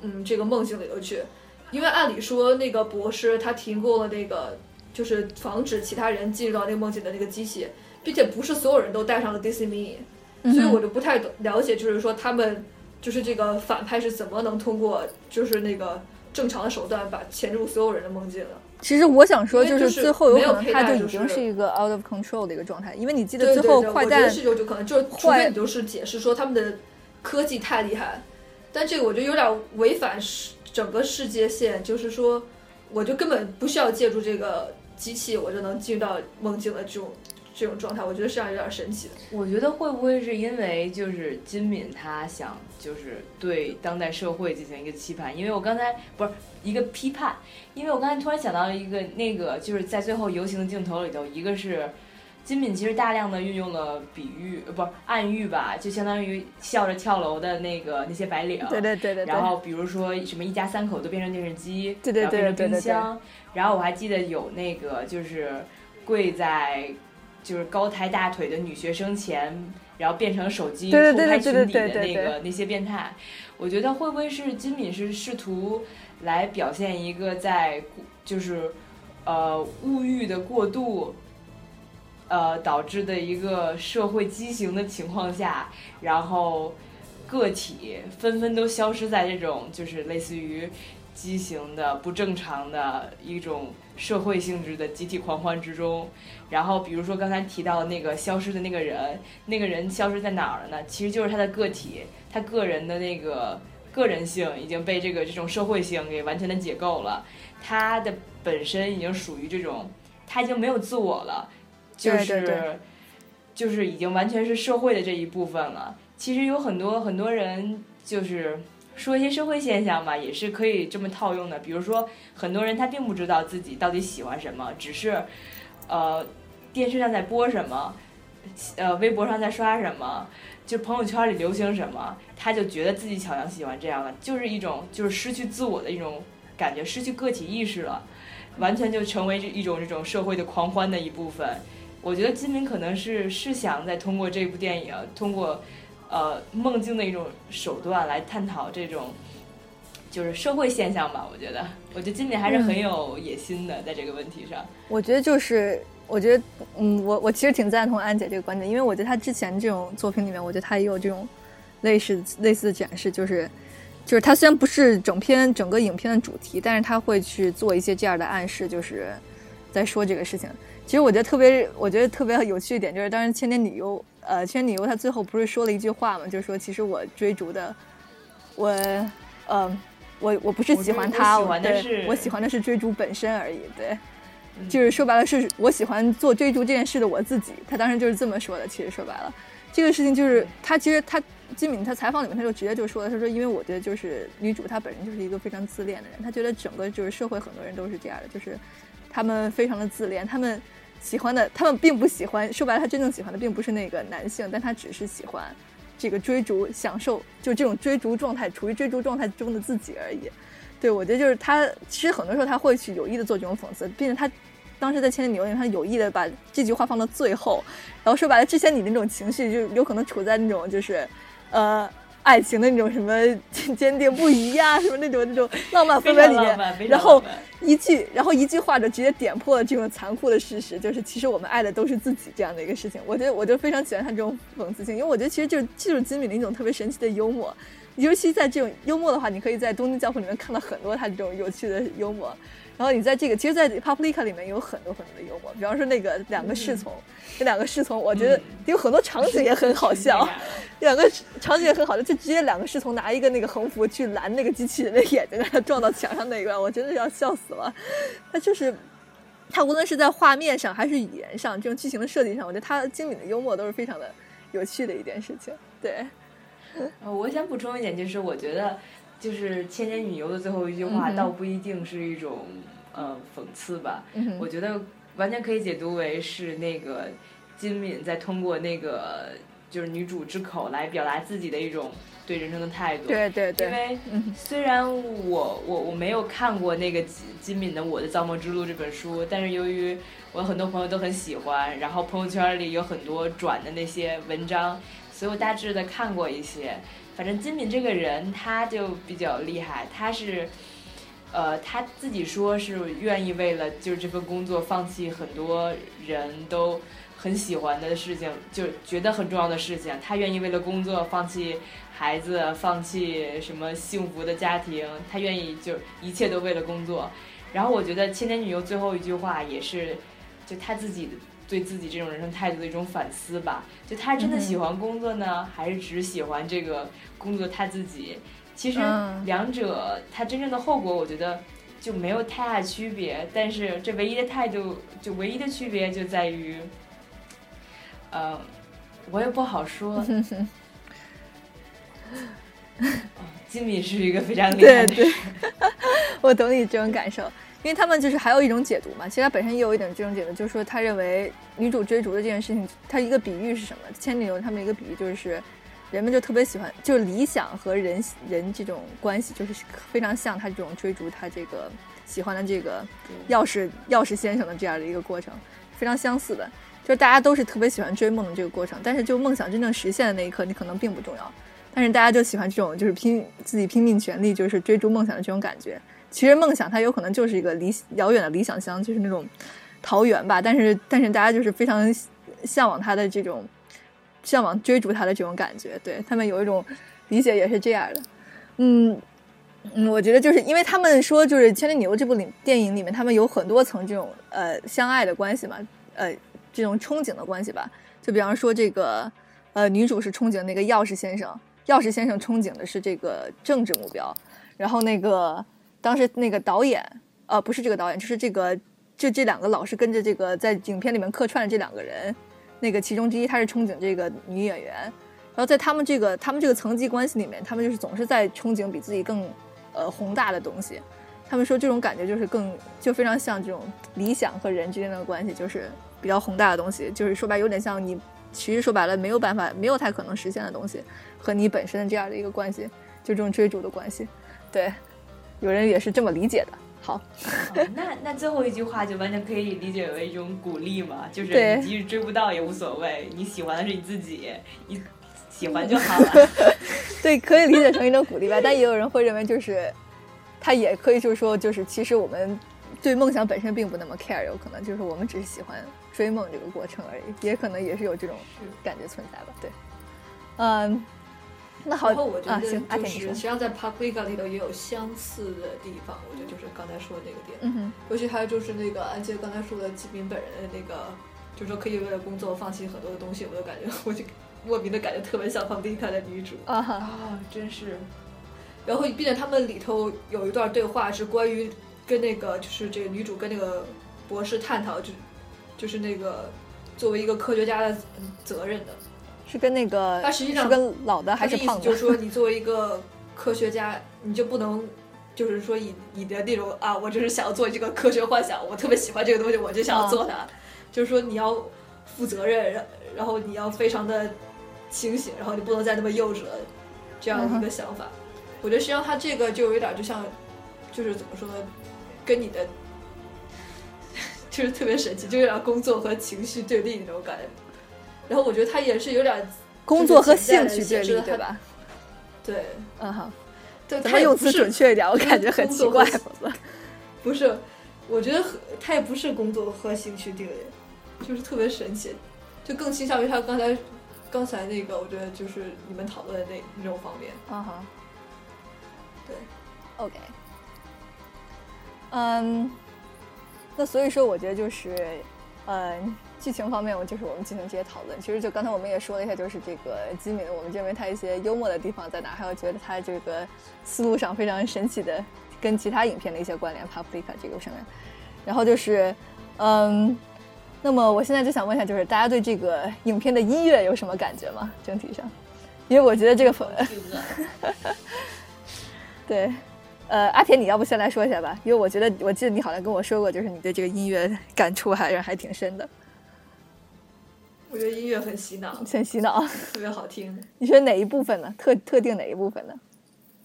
嗯这个梦境里头去，因为按理说那个博士他提供了那个就是防止其他人进入到那个梦境的那个机器，并且不是所有人都带上了 Disney Mini，所以我就不太懂了解，就是说他们就是这个反派是怎么能通过就是那个正常的手段把潜入所有人的梦境的。其实我想说，就是最后有没有可能他就就已经是是一个 out of control 的一个状态，因为你记得最后坏蛋得是有就可能就是除坏非你就是解释说他们的科技太厉害，但这个我觉得有点违反世整个世界线，就是说我就根本不需要借助这个机器，我就能进入到梦境的这种这种状态，我觉得是这样有点神奇的。我觉得会不会是因为就是金敏他想就是对当代社会进行一个期盼？因为我刚才不是一个批判，因为我刚才突然想到一个那个就是在最后游行的镜头里头，一个是金敏其实大量的运用了比喻，呃不是暗喻吧，就相当于笑着跳楼的那个那些白领，对对对对对，然后比如说什么一家三口都变成电视机，对对对然后变成对对对冰箱，然后我还记得有那个就是跪在就是高抬大腿的女学生前然后变成手机偷拍裙底的那个那些变态。我觉得会不会是金敏是试图来表现一个在就是呃物欲的过度。呃，导致的一个社会畸形的情况下，然后个体纷纷都消失在这种就是类似于畸形的、不正常的一种社会性质的集体狂欢之中。然后，比如说刚才提到那个消失的那个人，那个人消失在哪儿了呢？其实就是他的个体，他个人的那个个人性已经被这个这种社会性给完全的解构了，他的本身已经属于这种，他已经没有自我了。就是就是已经完全是社会的这一部分了。其实有很多很多人就是说一些社会现象吧，也是可以这么套用的。比如说，很多人他并不知道自己到底喜欢什么，只是呃电视上在播什么，呃微博上在刷什么，就朋友圈里流行什么，他就觉得自己好像喜欢这样的，就是一种就是失去自我的一种感觉，失去个体意识了，完全就成为这一种这种社会的狂欢的一部分。我觉得金明可能是是想在通过这部电影，通过呃梦境的一种手段来探讨这种就是社会现象吧。我觉得，我觉得金敏还是很有野心的，在这个问题上。我觉得就是，我觉得，嗯，我我其实挺赞同安姐这个观点，因为我觉得她之前这种作品里面，我觉得她也有这种类似类似的展示，就是就是她虽然不是整篇整个影片的主题，但是她会去做一些这样的暗示，就是在说这个事情。其实我觉得特别，我觉得特别有趣一点就是，当时千年女优，呃，千年女优她最后不是说了一句话嘛，就是说其实我追逐的，我，呃，我我不是喜欢他，我喜欢的对是我喜欢的是追逐本身而已，对。嗯就是说白了，是我喜欢做追逐这件事的我自己。他当时就是这么说的。其实说白了，这个事情就是他其实他金敏他采访里面他就直接就说了，他说因为我觉得就是女主她本身就是一个非常自恋的人，她觉得整个就是社会很多人都是这样的，就是他们非常的自恋，他们喜欢的他们并不喜欢，说白了他真正喜欢的并不是那个男性，但他只是喜欢这个追逐享受，就这种追逐状态，处于追逐状态中的自己而已。对，我觉得就是他，其实很多时候他会去有意的做这种讽刺，并且他当时在《千年女优》里面，他有意的把这句话放到最后，然后说白了，之前你那种情绪就有可能处在那种就是，呃，爱情的那种什么 坚定不移呀，什么那种那种浪漫氛围里面，然后一句，然后一句话就直接点破了这种残酷的事实，就是其实我们爱的都是自己这样的一个事情。我觉得我就非常喜欢他这种讽刺性，因为我觉得其实就是这就是金敏的一种特别神奇的幽默。尤其在这种幽默的话，你可以在《东京教父》里面看到很多他这种有趣的幽默。然后你在这个，其实，在《Paprika》里面有很多很多的幽默，比方说那个两个侍从，这两个侍从，我觉得嗯有很多场景也很好笑。两个场景也很好笑，就直接两个侍从拿一个那个横幅去拦那个机器人的眼睛，让它撞到墙上那一段，我真的要笑死了。他就是他无论是在画面上还是语言上，这种剧情的设计上，我觉得他精敏的幽默都是非常的有趣的一件事情。对，呃，我想补充一点，就是我觉得，就是《千年女优》的最后一句话，嗯倒不一定是一种呃讽刺吧，嗯我觉得完全可以解读为是那个金敏在通过那个就是女主之口来表达自己的一种对人生的态度。对对对，因为嗯虽然我我我没有看过那个金金敏的《我的造梦之路》这本书，但是由于我很多朋友都很喜欢，然后朋友圈里有很多转的那些文章，所以我大致的看过一些。反正金敏这个人他就比较厉害，他是，呃，他自己说是愿意为了就是这份工作放弃很多人都很喜欢的事情，就觉得很重要的事情，他愿意为了工作放弃孩子，放弃什么幸福的家庭，他愿意就一切都为了工作。然后我觉得《千年女优》最后一句话也是，就他自己对自己这种人生态度的一种反思吧。就他真的喜欢工作呢，还是只喜欢这个工作他自己？其实嗯两者他真正的后果，我觉得就没有太大区别。但是这唯一的态度，就唯一的区别就在于，呃，我也不好说。金敏是一个非常厉害的对对，我懂你这种感受，因为他们就是还有一种解读嘛，其实他本身也有一点这种解读，就是说他认为女主追逐的这件事情，他一个比喻是什么？千里牛他们一个比喻就是，人们就特别喜欢，就是理想和人人这种关系，就是非常像他这种追逐他这个喜欢的这个钥匙钥匙先生的这样的一个过程，非常相似的。就是大家都是特别喜欢追梦的这个过程，但是就梦想真正实现的那一刻，你可能并不重要。但是大家就喜欢这种就是拼自己拼命全力，就是追逐梦想的这种感觉。其实梦想它有可能就是一个理遥远的理想乡，就是那种桃源吧。但是但是大家就是非常向往它的这种向往追逐它的这种感觉，对他们有一种理解也是这样的。嗯嗯，我觉得就是因为他们说就是《千里牛》这部里电影里面，他们有很多层这种呃相爱的关系嘛，呃这种憧憬的关系吧。就比方说这个呃女主是憧憬那个钥匙先生。钥匙先生憧憬的是这个政治目标，然后那个当时那个导演，呃，不是这个导演，就是这个就这两个老是跟着这个在影片里面客串的这两个人，那个其中之一他是憧憬这个女演员，然后在他们这个他们这个层级关系里面，他们就是总是在憧憬比自己更呃宏大的东西，他们说这种感觉就是更就非常像这种理想和人之间的关系，就是比较宏大的东西，就是说白有点像你。其实说白了，没有办法，没有太可能实现的东西，和你本身的这样的一个关系，就这种追逐的关系，对，有人也是这么理解的。好，那那最后一句话就完全可以理解为一种鼓励嘛，就是你即使追不到也无所谓，你喜欢的是你自己，你喜欢就好了。对，可以理解成一种鼓励吧，但也有人会认为，就是他也可以就是说，就是其实我们对梦想本身并不那么 care，有可能就是我们只是喜欢。追梦这个过程而已，也可能也是有这种感觉存在吧。对，嗯，那好，然后我觉得就是实际上在 Paprika 里头也有相似的地方。我觉得就是刚才说的那个点，嗯哼，尤其还有就是那个安杰刚才说的吉明本人的那个，就是说可以为了工作放弃很多的东西，我就感觉我就莫名的感觉特别像 Paprika 的女主啊啊，真是。然后，并且他们里头有一段对话是关于跟那个就是这个女主跟那个博士探讨就。就是那个作为一个科学家的责任的，是跟那个他实际上是跟老的还是胖的？就是说，你作为一个科学家，你就不能就是说以你的那种啊，我就是想要做这个科学幻想，我特别喜欢这个东西，我就想要做它。就是说，你要负责任，然然后你要非常的清醒，然后你不能再那么幼稚了，这样一个想法。我觉得实际上他这个就有点就像，就是怎么说呢，跟你的。就是特别神奇，就有点工作和情绪对立那种感觉。然后我觉得他也是有点工作和兴趣对立，对吧？对，嗯哈。对，他用词准确一点，我感觉很奇怪。不是，我觉得他也不是工作和兴趣对立，就是特别神奇，就更倾向于他刚才刚才那个，我觉得就是你们讨论的那那种方面。嗯哈。对，OK，嗯。那所以说，我觉得就是，呃，剧情方面，我就是我们进行这些讨论。其实就刚才我们也说了一下，就是这个吉米，我们认为他一些幽默的地方在哪，还有觉得他这个思路上非常神奇的，跟其他影片的一些关联。Paprika 这个上面，然后就是，嗯，那么我现在就想问一下，就是大家对这个影片的音乐有什么感觉吗？整体上，因为我觉得这个，对。呃，阿田，你要不先来说一下吧？因为我觉得，我记得你好像跟我说过，就是你对这个音乐感触还是还挺深的。我觉得音乐很洗脑，很洗脑，特别好听。你觉得哪一部分呢？特特定哪一部分呢？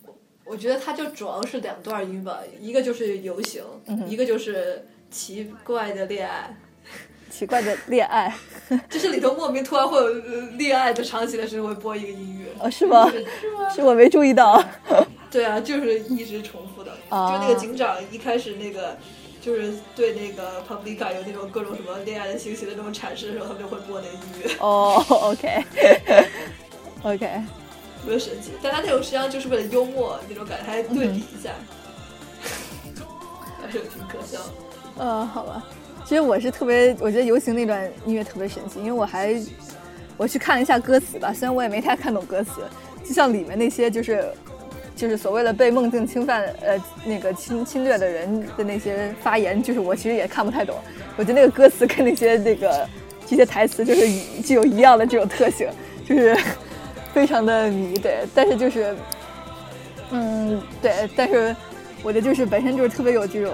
我我觉得它就主要是两段音吧，一个就是游行，一个就是奇怪的恋爱。奇怪的恋爱，就是里头莫名突然会有恋爱的场景的时候会播一个音乐。哦，是吗？是吗？是我没注意到。对啊，就是一直重复的，就那个警长一开始那个，就是对那个 Publica 有那种各种什么恋爱的信息的那种阐释的时候，他们就会播那个音乐。哦，OK，OK，特别神奇。但他那种实际上就是为了幽默那种感觉，还对比一下，还是挺可笑的。嗯，好吧。其实我是特别，我觉得游行那段音乐特别神奇，因为我还我去看了一下歌词吧，虽然我也没太看懂歌词，就像里面那些就是。就是所谓的被梦境侵犯，呃，那个侵侵略的人的那些发言，就是我其实也看不太懂。我觉得那个歌词跟那些那个这些台词，就是具有一样的这种特性，就是非常的迷。对，但是就是，嗯，对，但是我觉得就是本身就是特别有这种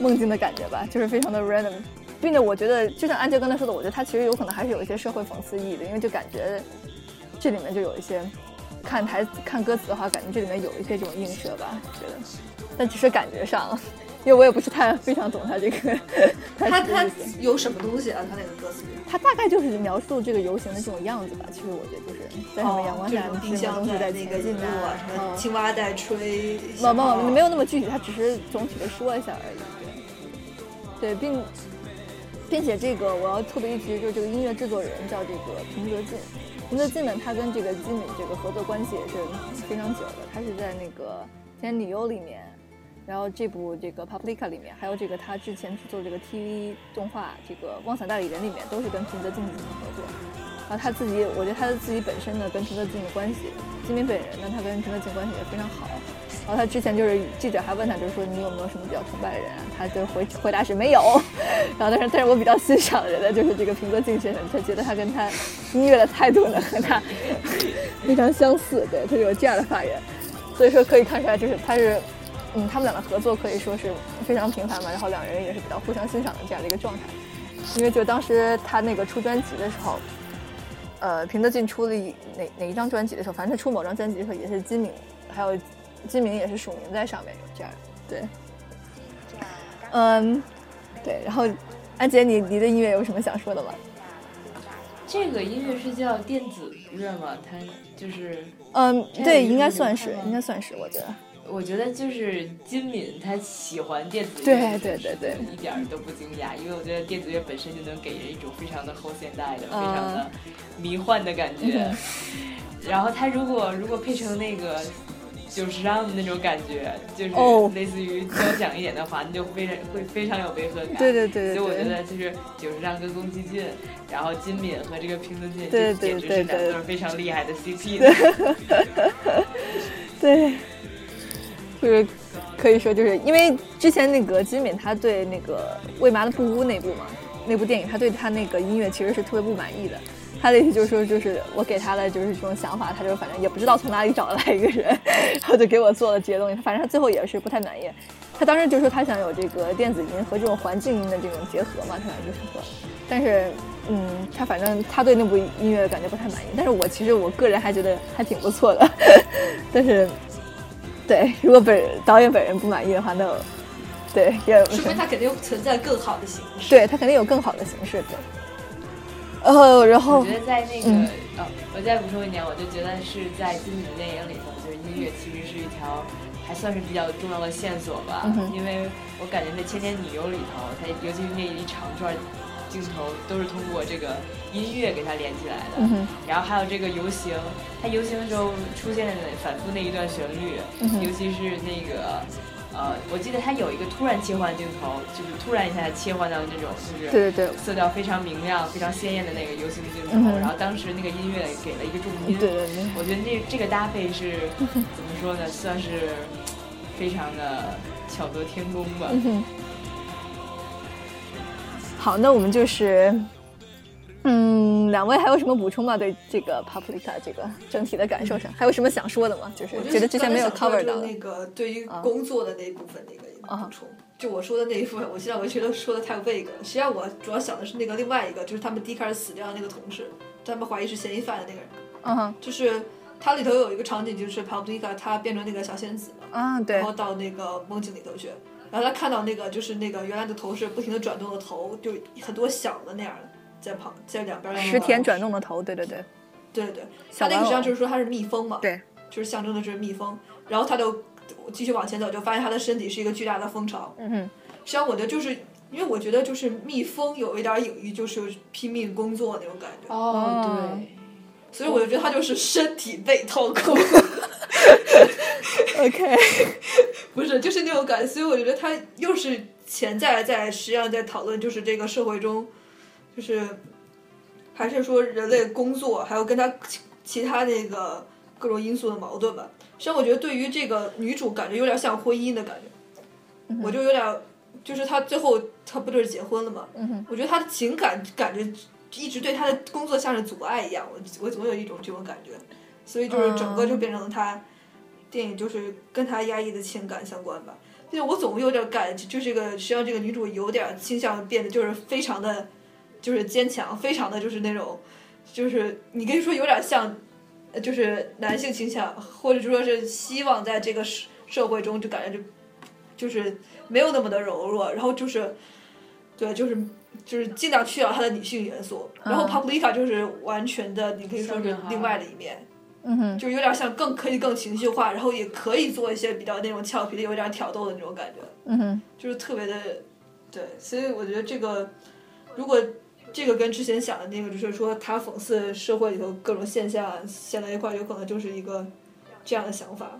梦境的感觉吧，就是非常的 random，并且我觉得就像安杰刚才说的，我觉得他其实有可能还是有一些社会讽刺意义的，因为就感觉这里面就有一些。看台看歌词的话，感觉这里面有一些这种映射吧，觉得，但只是感觉上。因为我也不是太非常懂他这个。他他有什么东西啊？他那个歌词里？他大概就是描述这个游行的这种样子吧。其实我觉得就是在什么阳光下，什么冰箱在那个进啊，什么青蛙在吹。不不，没有那么具体，他只是总体的说一下而已。对，并并且这个我要特别一提，就是这个音乐制作人叫这个平泽进。平泽进呢，他跟这个金敏这个合作关系也是非常久的。他是在那个《天女优》里面，然后这部这个《Publica》里面，还有这个他之前去做这个 TV 动画《这个妄想代理人》里面，都是跟平泽进进行合作。然后他自己，我觉得他自己本身呢，跟平泽进的关系，金敏本人呢，他跟平泽进关系也非常好。然后他之前就是记者还问他，就是说你有没有什么比较崇拜的人啊？他就回回答是没有。然后但是但是我比较欣赏的人呢，就是这个平泽静先生，他觉得他跟他音乐的态度呢和他 非常相似，对他有这样的发言。所以说可以看出来，就是他是嗯，他们俩的合作可以说是非常频繁嘛。然后两人也是比较互相欣赏的这样的一个状态。因为就当时他那个出专辑的时候，呃，平泽进出了一哪哪一张专辑的时候，反正他出某张专辑的时候也是金敏还有。金明也是署名在上面，有这样，对，嗯，对，然后安杰，你你的音乐有什么想说的吗？这个音乐是叫电子乐吗？它就是，嗯，对，应该算是，应该算是，我觉得。我觉得就是金敏他喜欢电子乐，对对对对，一点都不惊讶，因为我觉得电子乐本身就能给人一种非常的后现代的、非常的迷幻的感觉。然后他如果如果配成那个。九十让的那种感觉，就是类似于交响一点的话，你就非常会非常有违和感。对对对所以我觉得就是九十让跟宫崎骏，然后金敏和这个平泽进，这简直是两对非常厉害的 CP。对，就是可以说就是因为之前那个金敏他对那个未麻的布屋那部嘛，那部电影他对他那个音乐其实是特别不满意的。他的意思就是说，就是我给他的就是这种想法，他就反正也不知道从哪里找来一个人，然后就给我做了这些东西。反正他最后也是不太满意。他当时就说他想有这个电子音和这种环境音的这种结合嘛，他就是说。但是，嗯，他反正他对那部音乐感觉不太满意。但是我其实我个人还觉得还挺不错的。但是，对，如果本导演本人不满意的话，那对也说明他肯定存在更好的形式。对他肯定有更好的形式的。呃，然后我觉得在那个，呃，我再补充一点，我就觉得是在金敏的电影里头，就是音乐其实是一条还算是比较重要的线索吧。因为我感觉在《千年女优》里头，它尤其是那一长串镜头，都是通过这个音乐给它连起来的。然后还有这个游行，它游行的时候出现反复那一段旋律，尤其是那个。呃，我记得他有一个突然切换镜头，就是突然一下切换到那种就是对对对色调非常明亮、非常鲜艳的那个游行镜头，然后当时那个音乐给了一个重音，对对对，我觉得这这个搭配是 怎么说呢？算是非常的巧夺天工吧。好，那我们就是。嗯，两位还有什么补充吗？对这个 Paprika 这个整体的感受上，还有什么想说的吗？就是觉得之前没有 cover 到那个对于工作的那一部分那个补充。就我说的那一部分，我现在我觉得说的太 vague 了。实际上我主要想的是那个另外一个，就是他们第一开始死掉的那个同事，他们怀疑是嫌疑犯的那个人。嗯哼，就是它里头有一个场景，就是 Paprika 他变成那个小仙子嘛，啊对，然后到那个梦境里头去，然后他看到那个就是那个原来的头是不停的转动的头，就很多响的那样的。在旁在两边，石田转动的头，对对对，对对。对，他那个实际上就是说他是蜜蜂嘛，对，就是象征的是蜜蜂，然后他就继续往前走，就发现他的身体是一个巨大的蜂巢，嗯哼，实际上我的就是因为我觉得就是蜜蜂有一点隐喻，就是拼命工作那种感觉，哦对，所以我就觉得他就是身体被掏空，OK，不是就是那种感觉，所以我觉得他又是潜在在实际上在讨论就是这个社会中。就是，还是说人类工作，还有跟他其其他那个各种因素的矛盾吧。实际上，我觉得对于这个女主，感觉有点像婚姻的感觉。我就有点，就是她最后她不就是结婚了吗？我觉得她的情感感觉一直对她的工作像是阻碍一样。我我总有一种这种感觉，所以就是整个就变成了她电影就是跟她压抑的情感相关吧。就是我总有点感，就这个实际上这个女主有点倾向变得就是非常的。就是坚强，非常的就是那种，就是你可以说有点像，就是男性倾向，或者说是希望在这个社社会中就感觉就就是没有那么的柔弱，然后就是，对，就是就是尽量去掉他的女性元素。然后嗯 Paprika 就是完全的，你可以说是另外的一面，嗯哼，就是有点像更可以更情绪化，然后也可以做一些比较那种俏皮的、有点挑逗的那种感觉。嗯哼，就是特别的，对，所以我觉得这个，如果这个跟之前想的那个，就是说他讽刺社会里头各种现象现在一块儿，有可能就是一个这样的想法。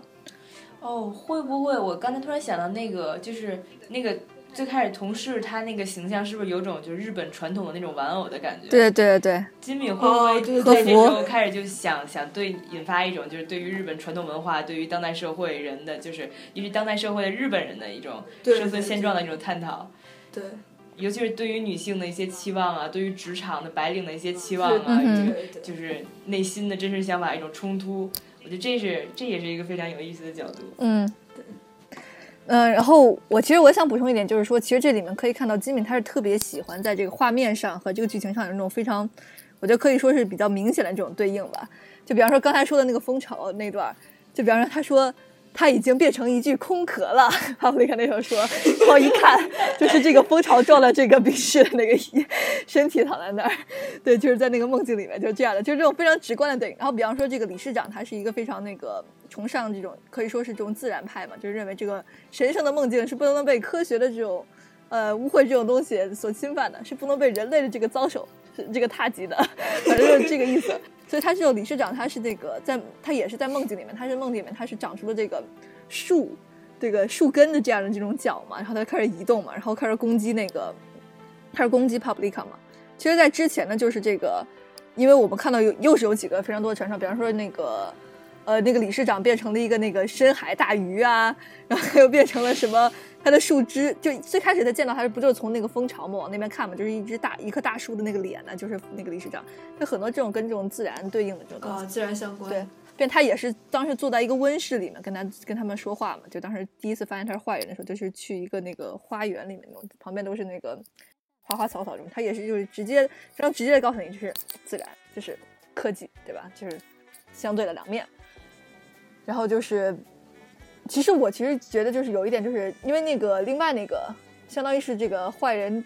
哦，会不会？我刚才突然想到那个，就是那个最开始同事他那个形象，是不是有种就是日本传统的那种玩偶的感觉？对对对对，金敏会不哦会对对在这时候开始就想想对引发一种就是对于日本传统文化、对于当代社会人的，就是因为当代社会的日本人的一种对生存现状的一种探讨，对，尤其是对于女性的一些期望啊，对于职场的白领的一些期望啊，嗯哼这个对对就是内心的真实想法一种冲突。我觉得这是这也是一个非常有意思的角度。嗯。嗯、然后我其实我想补充一点，就是说，其实这里面可以看到金敏他是特别喜欢在这个画面上和这个剧情上有那种非常，我觉得可以说是比较明显的这种对应吧。就比方说刚才说的那个蜂巢那段，就比方说他说他已经变成一具空壳了，哈弗利克那时候说，然后一看就是这个蜂巢撞了这个比士的那个身体躺在那儿，对，就是在那个梦境里面就是这样的，就是这种非常直观的对。然后比方说这个理事长他是一个非常那个崇尚这种可以说是这种自然派嘛，就是认为这个神圣的梦境是不能被科学的这种呃污秽这种东西所侵犯的，是不能被人类的这个遭受是这个踏及的，反正就是这个意思。所以他这种理事长他是这个在他也是在梦境里面，他是梦境里面他是长出了这个树这个树根的这样的这种脚嘛，然后他开始移动嘛，然后开始攻击那个开始攻击 Publica 嘛。其实，在之前呢，就是这个，因为我们看到有又是有几个非常多的传说，比方说那个，呃，那个理事长变成了一个那个深海大鱼啊，然后又变成了什么，它的树枝就最开始他见到他不就是从那个蜂巢嘛往那边看嘛，就是一只大一棵大树的那个脸呢，就是那个理事长，就很多这种跟这种自然对应的这种东西。啊，自然相关。对，变他也是当时坐在一个温室里面跟他跟他们说话嘛，就当时第一次发现他是坏人的时候，就是去一个那个花园里面那种，旁边都是那个花花草草什么，他也是就是直接非常直接的告诉你，就是自然，就是科技，对吧？就是相对的两面。然后就是，其实我其实觉得就是有一点，就是因为那个另外那个相当于是这个坏人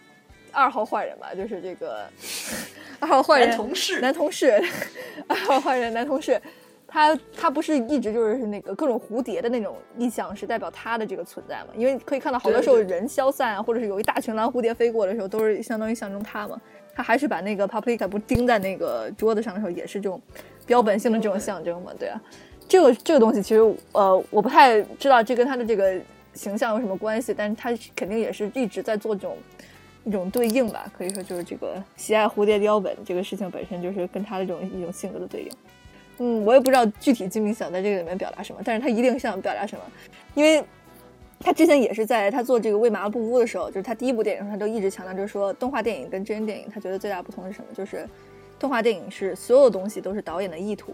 二号坏人吧，就是这个二号坏人男同事，男同事，二号坏人男同事，他他不是一直就是那个各种蝴蝶的那种意象，是代表他的这个存在嘛？因为可以看到好多时候人消散啊，或者是有一大群蓝蝴蝶飞过的时候，都是相当于象征他嘛。他还是把那个 paprika 不钉在那个桌子上的时候，也是这种标本性的这种象征嘛？对啊，这个这个东西其实呃，我不太知道这跟他的这个形象有什么关系，但是他肯定也是一直在做这种一种对应吧，可以说就是这个喜爱蝴蝶标本这个事情本身就是跟他的这种一种性格的对应。嗯，我也不知道具体金明想在这个里面表达什么，但是他一定想表达什么，因为他之前也是在他做这个《为麻布屋》的时候，就是他第一部电影的时候，他都一直强调，就是说动画电影跟真人电影，他觉得最大不同是什么？就是动画电影是所有东西都是导演的意图，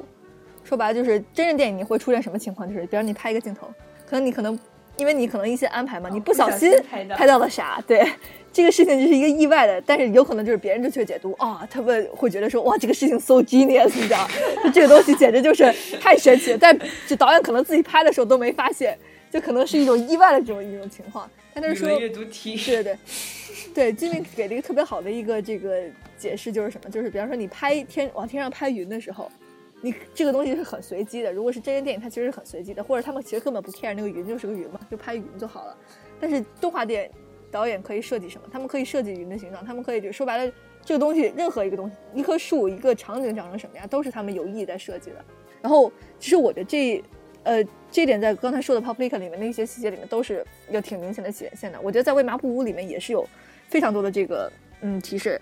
说白了就是真人电影你会出现什么情况？就是比如你拍一个镜头，可能你可能因为你可能一些安排嘛，你不小心拍到了啥？对，这个事情就是一个意外的，但是有可能就是别人正确解读啊、他们会觉得说哇，这个事情 so genius，你知道，就这个东西简直就是太神奇了。但这导演可能自己拍的时候都没发现，就可能是一种意外的这种一种情况。但他是说阅读题，对对对，对，金明给了一个特别好的一个这个解释，就是什么？就是比方说你拍天往天上拍云的时候，你这个东西是很随机的。如果是真人电影，它其实是很随机的，或者他们其实根本不 care 那个云就是个云嘛，就拍云就好了。但是动画电影导演可以设计什么？他们可以设计云的形状，他们可以就说白了，这个东西任何一个东西，一棵树、一个场景长成什么样，都是他们有意在设计的。然后，其实我觉得这，呃，这点在刚才说的《Paprika》里面的一些细节里面都是有挺明显的显现的。我觉得在《为麻布屋》里面也是有非常多的这个嗯提示，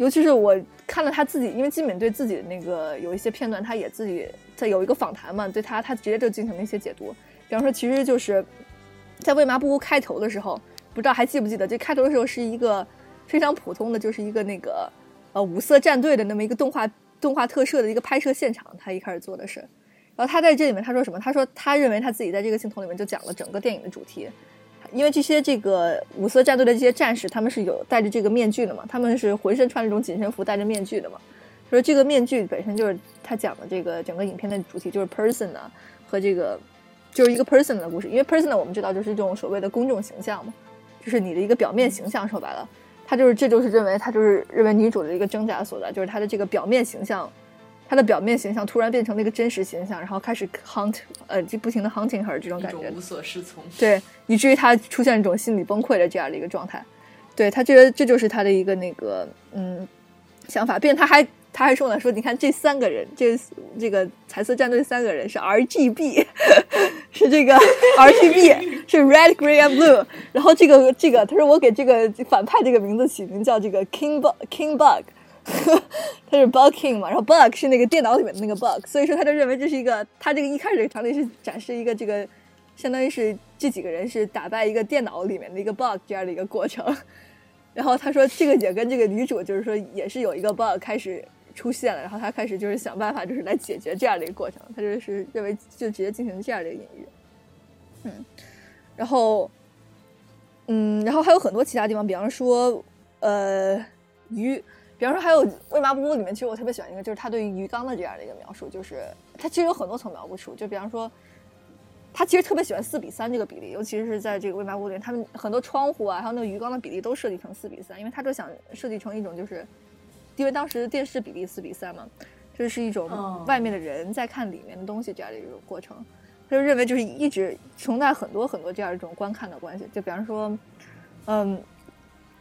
尤其是我看了他自己，因为金敏对自己的那个有一些片段，他也自己在有一个访谈嘛，对他他直接就进行了一些解读。比方说，其实就是在《为麻布屋》开头的时候，不知道还记不记得，这开头的时候是一个非常普通的，就是一个那个呃五色战队的那么一个动画动画特摄的一个拍摄现场，他一开始做的是。然后他在这里面他说什么？他说他认为他自己在这个镜头里面就讲了整个电影的主题，因为这些这个五色战队的这些战士，他们是有戴着这个面具的嘛，他们是浑身穿这种紧身服，戴着面具的嘛。所以这个面具本身就是他讲的这个整个影片的主题，就是 person 呢和这个就是一个 person 的故事，因为 person 我们知道就是这种所谓的公众形象嘛，就是你的一个表面形象，说白了，他就是这就是认为他就是认为女主的一个挣扎所在，就是她的这个表面形象，她的表面形象突然变成了一个真实形象，然后开始 hunt 呃就不停的 hunting her 这种感觉，无所适从。对，以至于他出现一种心理崩溃的这样的一个状态。对他觉得这就是他的一个那个嗯想法，并且他还他还说呢，说你看这三个人，这这个彩色战队三个人是 R G B，是这个 R G B 是 Red Green and Blue，然后这个这个他说我给这个反派这个名字起名叫这个 King Bug King Bug，他是 Bug King 嘛，然后 Bug 是那个电脑里面的那个 Bug，所以说他就认为这是一个他这个一开始这个场景是展示一个这个相当于是这几个人是打败一个电脑里面的一个 Bug 这样的一个过程。然后他说，这个也跟这个女主就是说，也是有一个 bug 开始出现了，然后他开始就是想办法，就是来解决这样的一个过程。他就是认为就直接进行这样的一个隐喻，嗯，然后，嗯，然后还有很多其他地方，比方说，呃，鱼，比方说还有《喂麻布屋》里面，其实我特别喜欢一个，就是他对于鱼缸的这样的一个描述，就是他其实有很多层描述，就比方说。他其实特别喜欢四比三这个比例，尤其是在这个未麻屋里，他们很多窗户啊，还有那个鱼缸的比例都设计成四比三，因为他就想设计成一种就是，因为当时电视比例四比三嘛，这是一种外面的人在看里面的东西这样的一种过程。他就认为就是一直存在很多很多这样一种观看的关系，就比方说，嗯，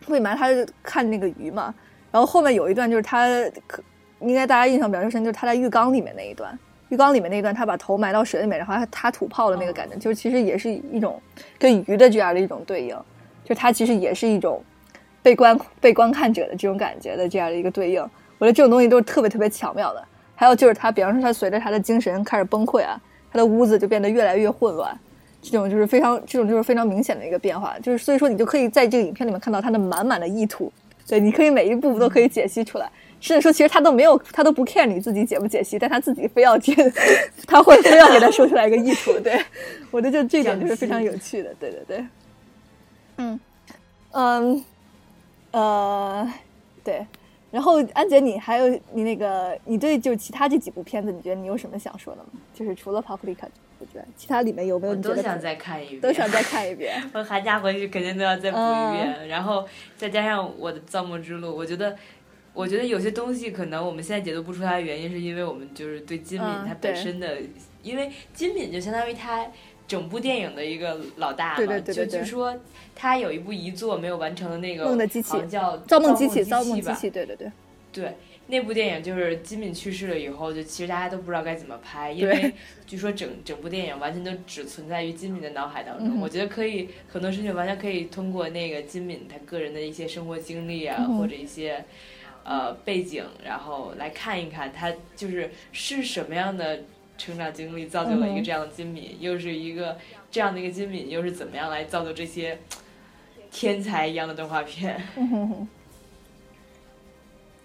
未麻他看那个鱼嘛，然后后面有一段就是他可应该大家印象比较深，就是他在浴缸里面那一段。浴缸里面那一段，他把头埋到水里面，然后他他吐泡的那个感觉，就是其实也是一种跟鱼的这样的一种对应，就他其实也是一种被观被观看者的这种感觉的这样的一个对应。我觉得这种东西都是特别特别巧妙的。还有就是他，比方说他随着他的精神开始崩溃啊，他的屋子就变得越来越混乱，这种就是非常这种就是非常明显的一个变化。就是所以说，你就可以在这个影片里面看到他的满满的意图，对，你可以每一步都可以解析出来。甚至说，其实他都没有，他都不 care 你自己解不解析，但他自己非要解，他会非要给他说出来一个意图。对，我觉得就这点就是非常有趣的。对对对，嗯嗯呃，对。然后安姐，你还有你那个，你对就其他这几部片子，你觉得你有什么想说的吗？就是除了《Paprika》其他里面有没有？都想再看一遍，都想再看一遍。我寒假回去肯定都要再补一遍，然后再加上我的《造梦之路》，我觉得。我觉得有些东西可能我们现在解读不出来的原因，是因为我们就是对金敏他本身的，因为金敏就相当于他整部电影的一个老大嘛，就据说他有一部遗作没有完成的那个梦的机器叫《造梦机器》，造梦机器，对对对，对那部电影就是金敏去世了以后，就其实大家都不知道该怎么拍，因为据说整整部电影完全都只存在于金敏的脑海当中。我觉得可以很多事情完全可以通过那个金敏他个人的一些生活经历啊，或者一些。呃，背景，然后来看一看他就是是什么样的成长经历造就了一个这样的金敏，又是一个这样的一个金敏，又是怎么样来造就这些天才一样的动画片？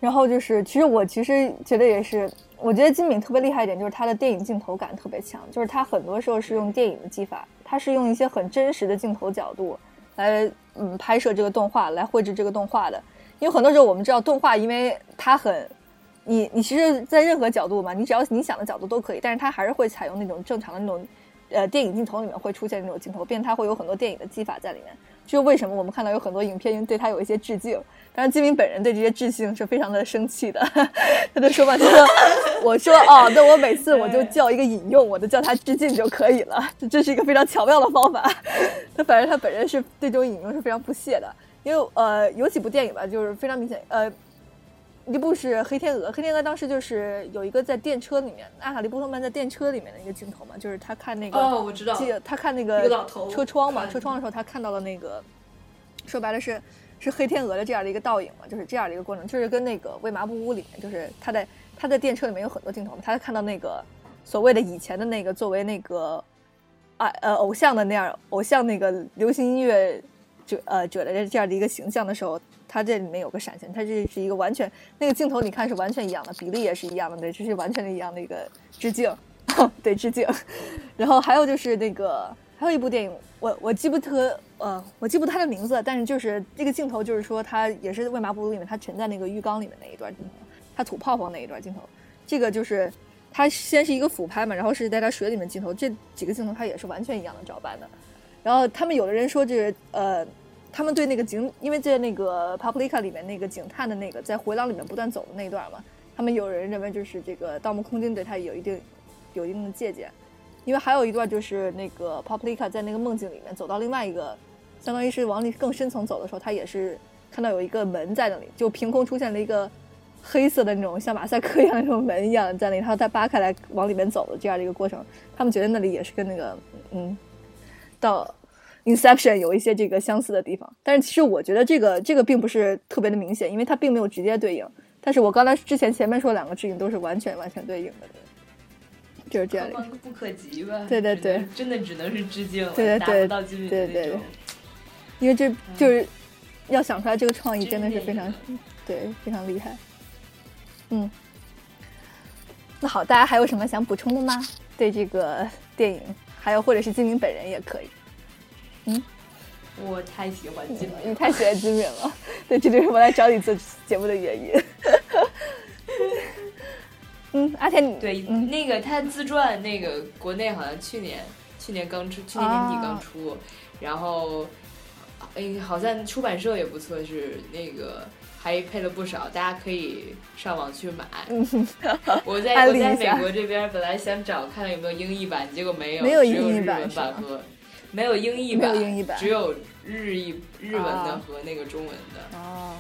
然后就是，其实我其实觉得也是，我觉得金敏特别厉害一点，就是他的电影镜头感特别强，就是他很多时候是用电影的技法，他是用一些很真实的镜头角度来嗯拍摄这个动画，来绘制这个动画的。因为很多时候我们知道动画，因为它很，你你其实，在任何角度嘛，你只要你想的角度都可以，但是它还是会采用那种正常的那种，呃，电影镜头里面会出现那种镜头，并且它会有很多电影的技法在里面。就为什么我们看到有很多影片对他有一些致敬，但是金明本人对这些致敬是非常的生气的，他就说嘛，就说，我说哦，那我每次我就叫一个引用，我就叫他致敬就可以了，这是一个非常巧妙的方法。他反正他本人是对这种引用是非常不屑的。因为呃有几部电影吧，就是非常明显，呃，一部是《黑天鹅》，《黑天鹅》当时就是有一个在电车里面，阿塔利波特曼在电车里面的一个镜头嘛，就是他看那个哦，我知道，他看那个车窗嘛，车窗的时候他看到了那个，说白了是是黑天鹅的这样的一个倒影嘛，就是这样的一个过程，就是跟那个《为麻布屋》里面，就是他在他在电车里面有很多镜头嘛，他看到那个所谓的以前的那个作为那个啊呃偶像的那样偶像那个流行音乐。者呃者的这样的一个形象的时候，它这里面有个闪现，它这是一个完全那个镜头，你看是完全一样的，比例也是一样的，对，这是完全的一样的一个致敬，对致敬。然后还有就是那个还有一部电影，我我记不特呃我记不得它的名字，但是就是这个镜头，就是说它也是为麻布里面，它沉在那个浴缸里面那一段镜头，它吐泡泡那一段镜头，这个就是它先是一个俯拍嘛，然后是在它水里面镜头，这几个镜头它也是完全一样的照搬的。然后他们有的人说这呃，他们对那个警，因为在那个《Paprika》里面那个警探的那个在回廊里面不断走的那一段嘛，他们有人认为就是这个《盗墓空间》对他有一定有一定的借鉴，因为还有一段就是那个《Paprika》在那个梦境里面走到另外一个，相当于是往里更深层走的时候，他也是看到有一个门在那里，就凭空出现了一个。黑色的那种像马赛克一样那种门一样在那里，他再扒开来往里面走的这样的一个过程，他们觉得那里也是跟那个嗯，到 Inception 有一些这个相似的地方。但是其实我觉得这个这个并不是特别的明显，因为它并没有直接对应。但是我刚才之前前面说两个致敬都是完全完全对应的，就是这样的。不可及吧？对对对，真的只能是致敬了，对对对对，因为这就是要想出来这个创意真的是非常对非常厉害。嗯，那好，大家还有什么想补充的吗？对这个电影，还有或者是金明本人也可以。嗯，我太喜欢金敏，你太喜欢金敏了。对，这就是我来找你做节目的原因。嗯，阿田，对，那个他自传，那个国内好像去年去年刚出，去年年底刚出，然后哎，好像出版社也不错，是那个。还配了不少，大家可以上网去买。我在我在美国这边本来想找看看有没有英译版，结果没有，没有英译版和没有英译版，只有日译日文的和那个中文的。哦，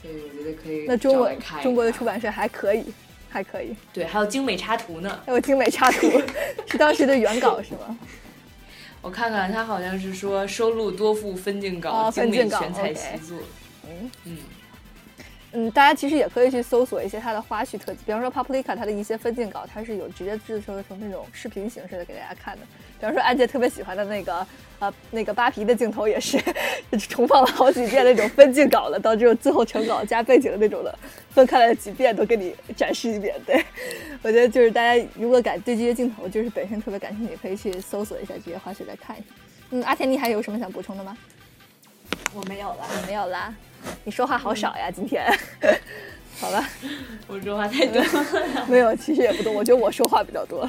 所以我觉得可以。那中文中国的出版社还可以，还可以。对，还有精美插图呢。还有精美插图，是当时的原稿是吗？我看看，他好像是说收录多幅分镜稿，精美全彩习作。嗯嗯。嗯，大家其实也可以去搜索一些它的花絮特辑，比方说《Paprika》它的一些分镜稿，它是有直接制作成那种视频形式的给大家看的。比方说安杰特别喜欢的那个，呃，那个扒皮的镜头也是 重放了好几遍那种分镜稿了，到这种最后成稿加背景的那种的，分开来几遍都给你展示一遍。对我觉得就是大家如果感对这些镜头就是本身特别感兴趣，可以去搜索一下这些花絮来看一下。嗯，阿田，你还有什么想补充的吗？我没有了，我没有啦。你说话好少呀，今天，好吧，我说话太多，没有，其实也不多，我觉得我说话比较多，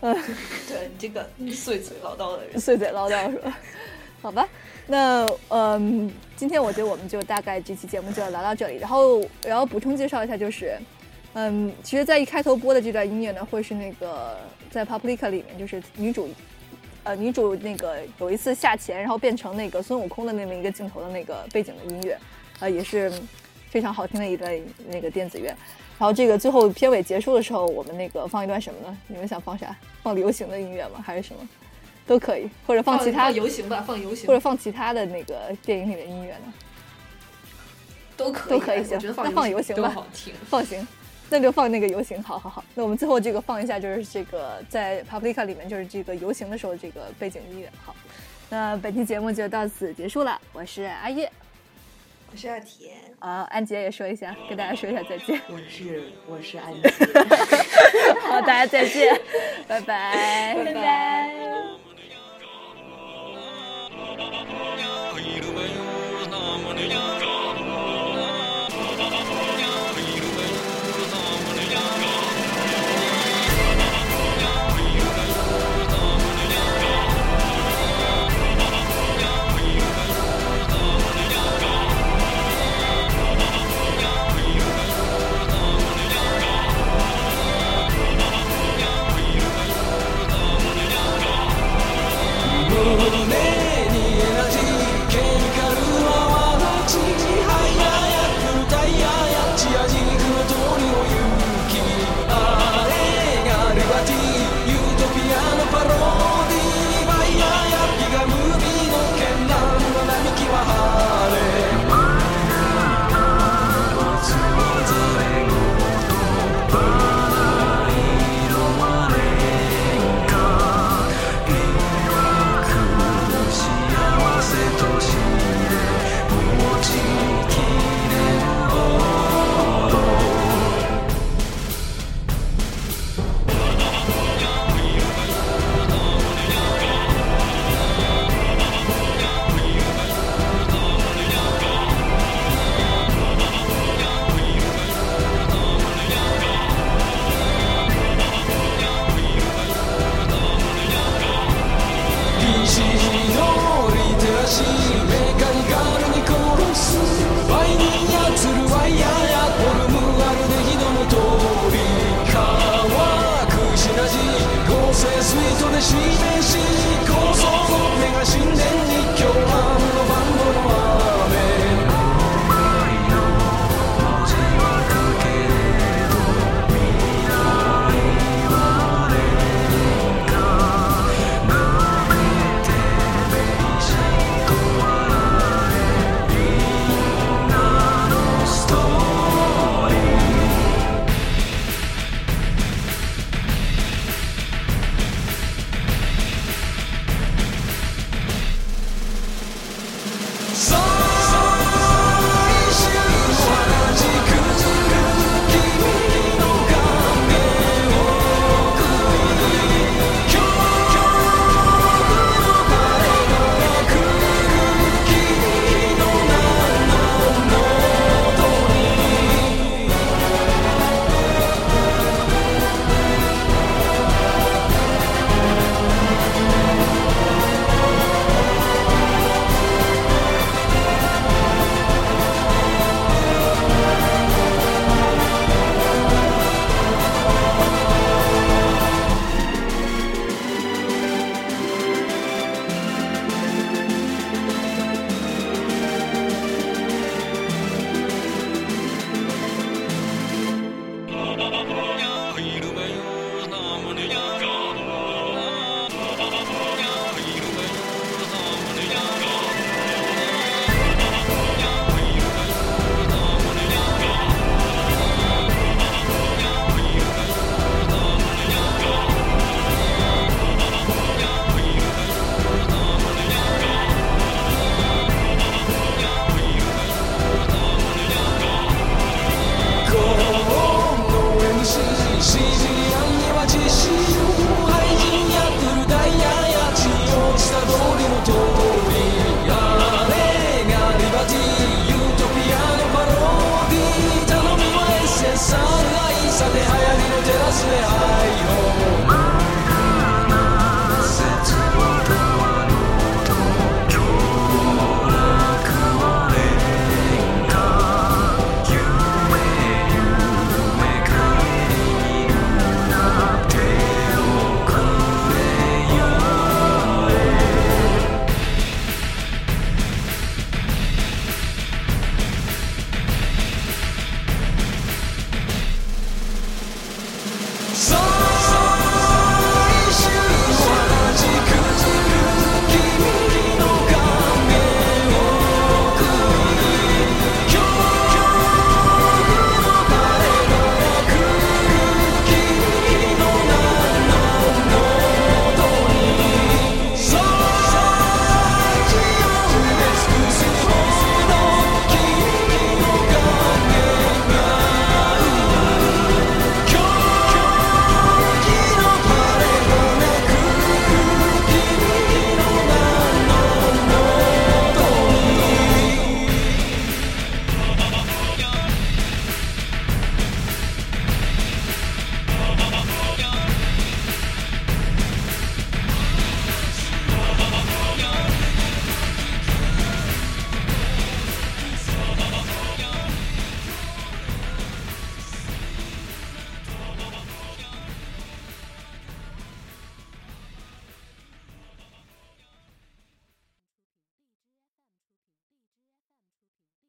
嗯，对你这个碎嘴唠叨的人，碎嘴唠叨是吧？好吧，那嗯，今天我觉得我们就大概这期节目就要聊到这里，然后然后补充介绍一下，就是嗯，其实，在一开头播的这段音乐呢，会是那个在《Publica》里面，就是女主呃女主那个有一次下潜，然后变成那个孙悟空的那么一个镜头的那个背景的音乐。啊，也是非常好听的一段那个电子乐。然后这个最后片尾结束的时候，我们那个放一段什么呢？你们想放啥？放流行的音乐吗？还是什么？都可以，或者放其他游行吧，放游行，或者放其他的那个电影里的音乐呢？都可以，都可以，行。那放游行吧，好听，放行，那就放那个游行。好好好，那我们最后这个放一下，就是这个在《Publica》里面，就是这个游行的时候这个背景音乐。好，那本期节目就到此结束了。我是阿叶。我是阿田啊，安杰也说一下，跟大家说一下再见。我是我是安杰，好，大家再见，拜拜，拜拜。das vidas de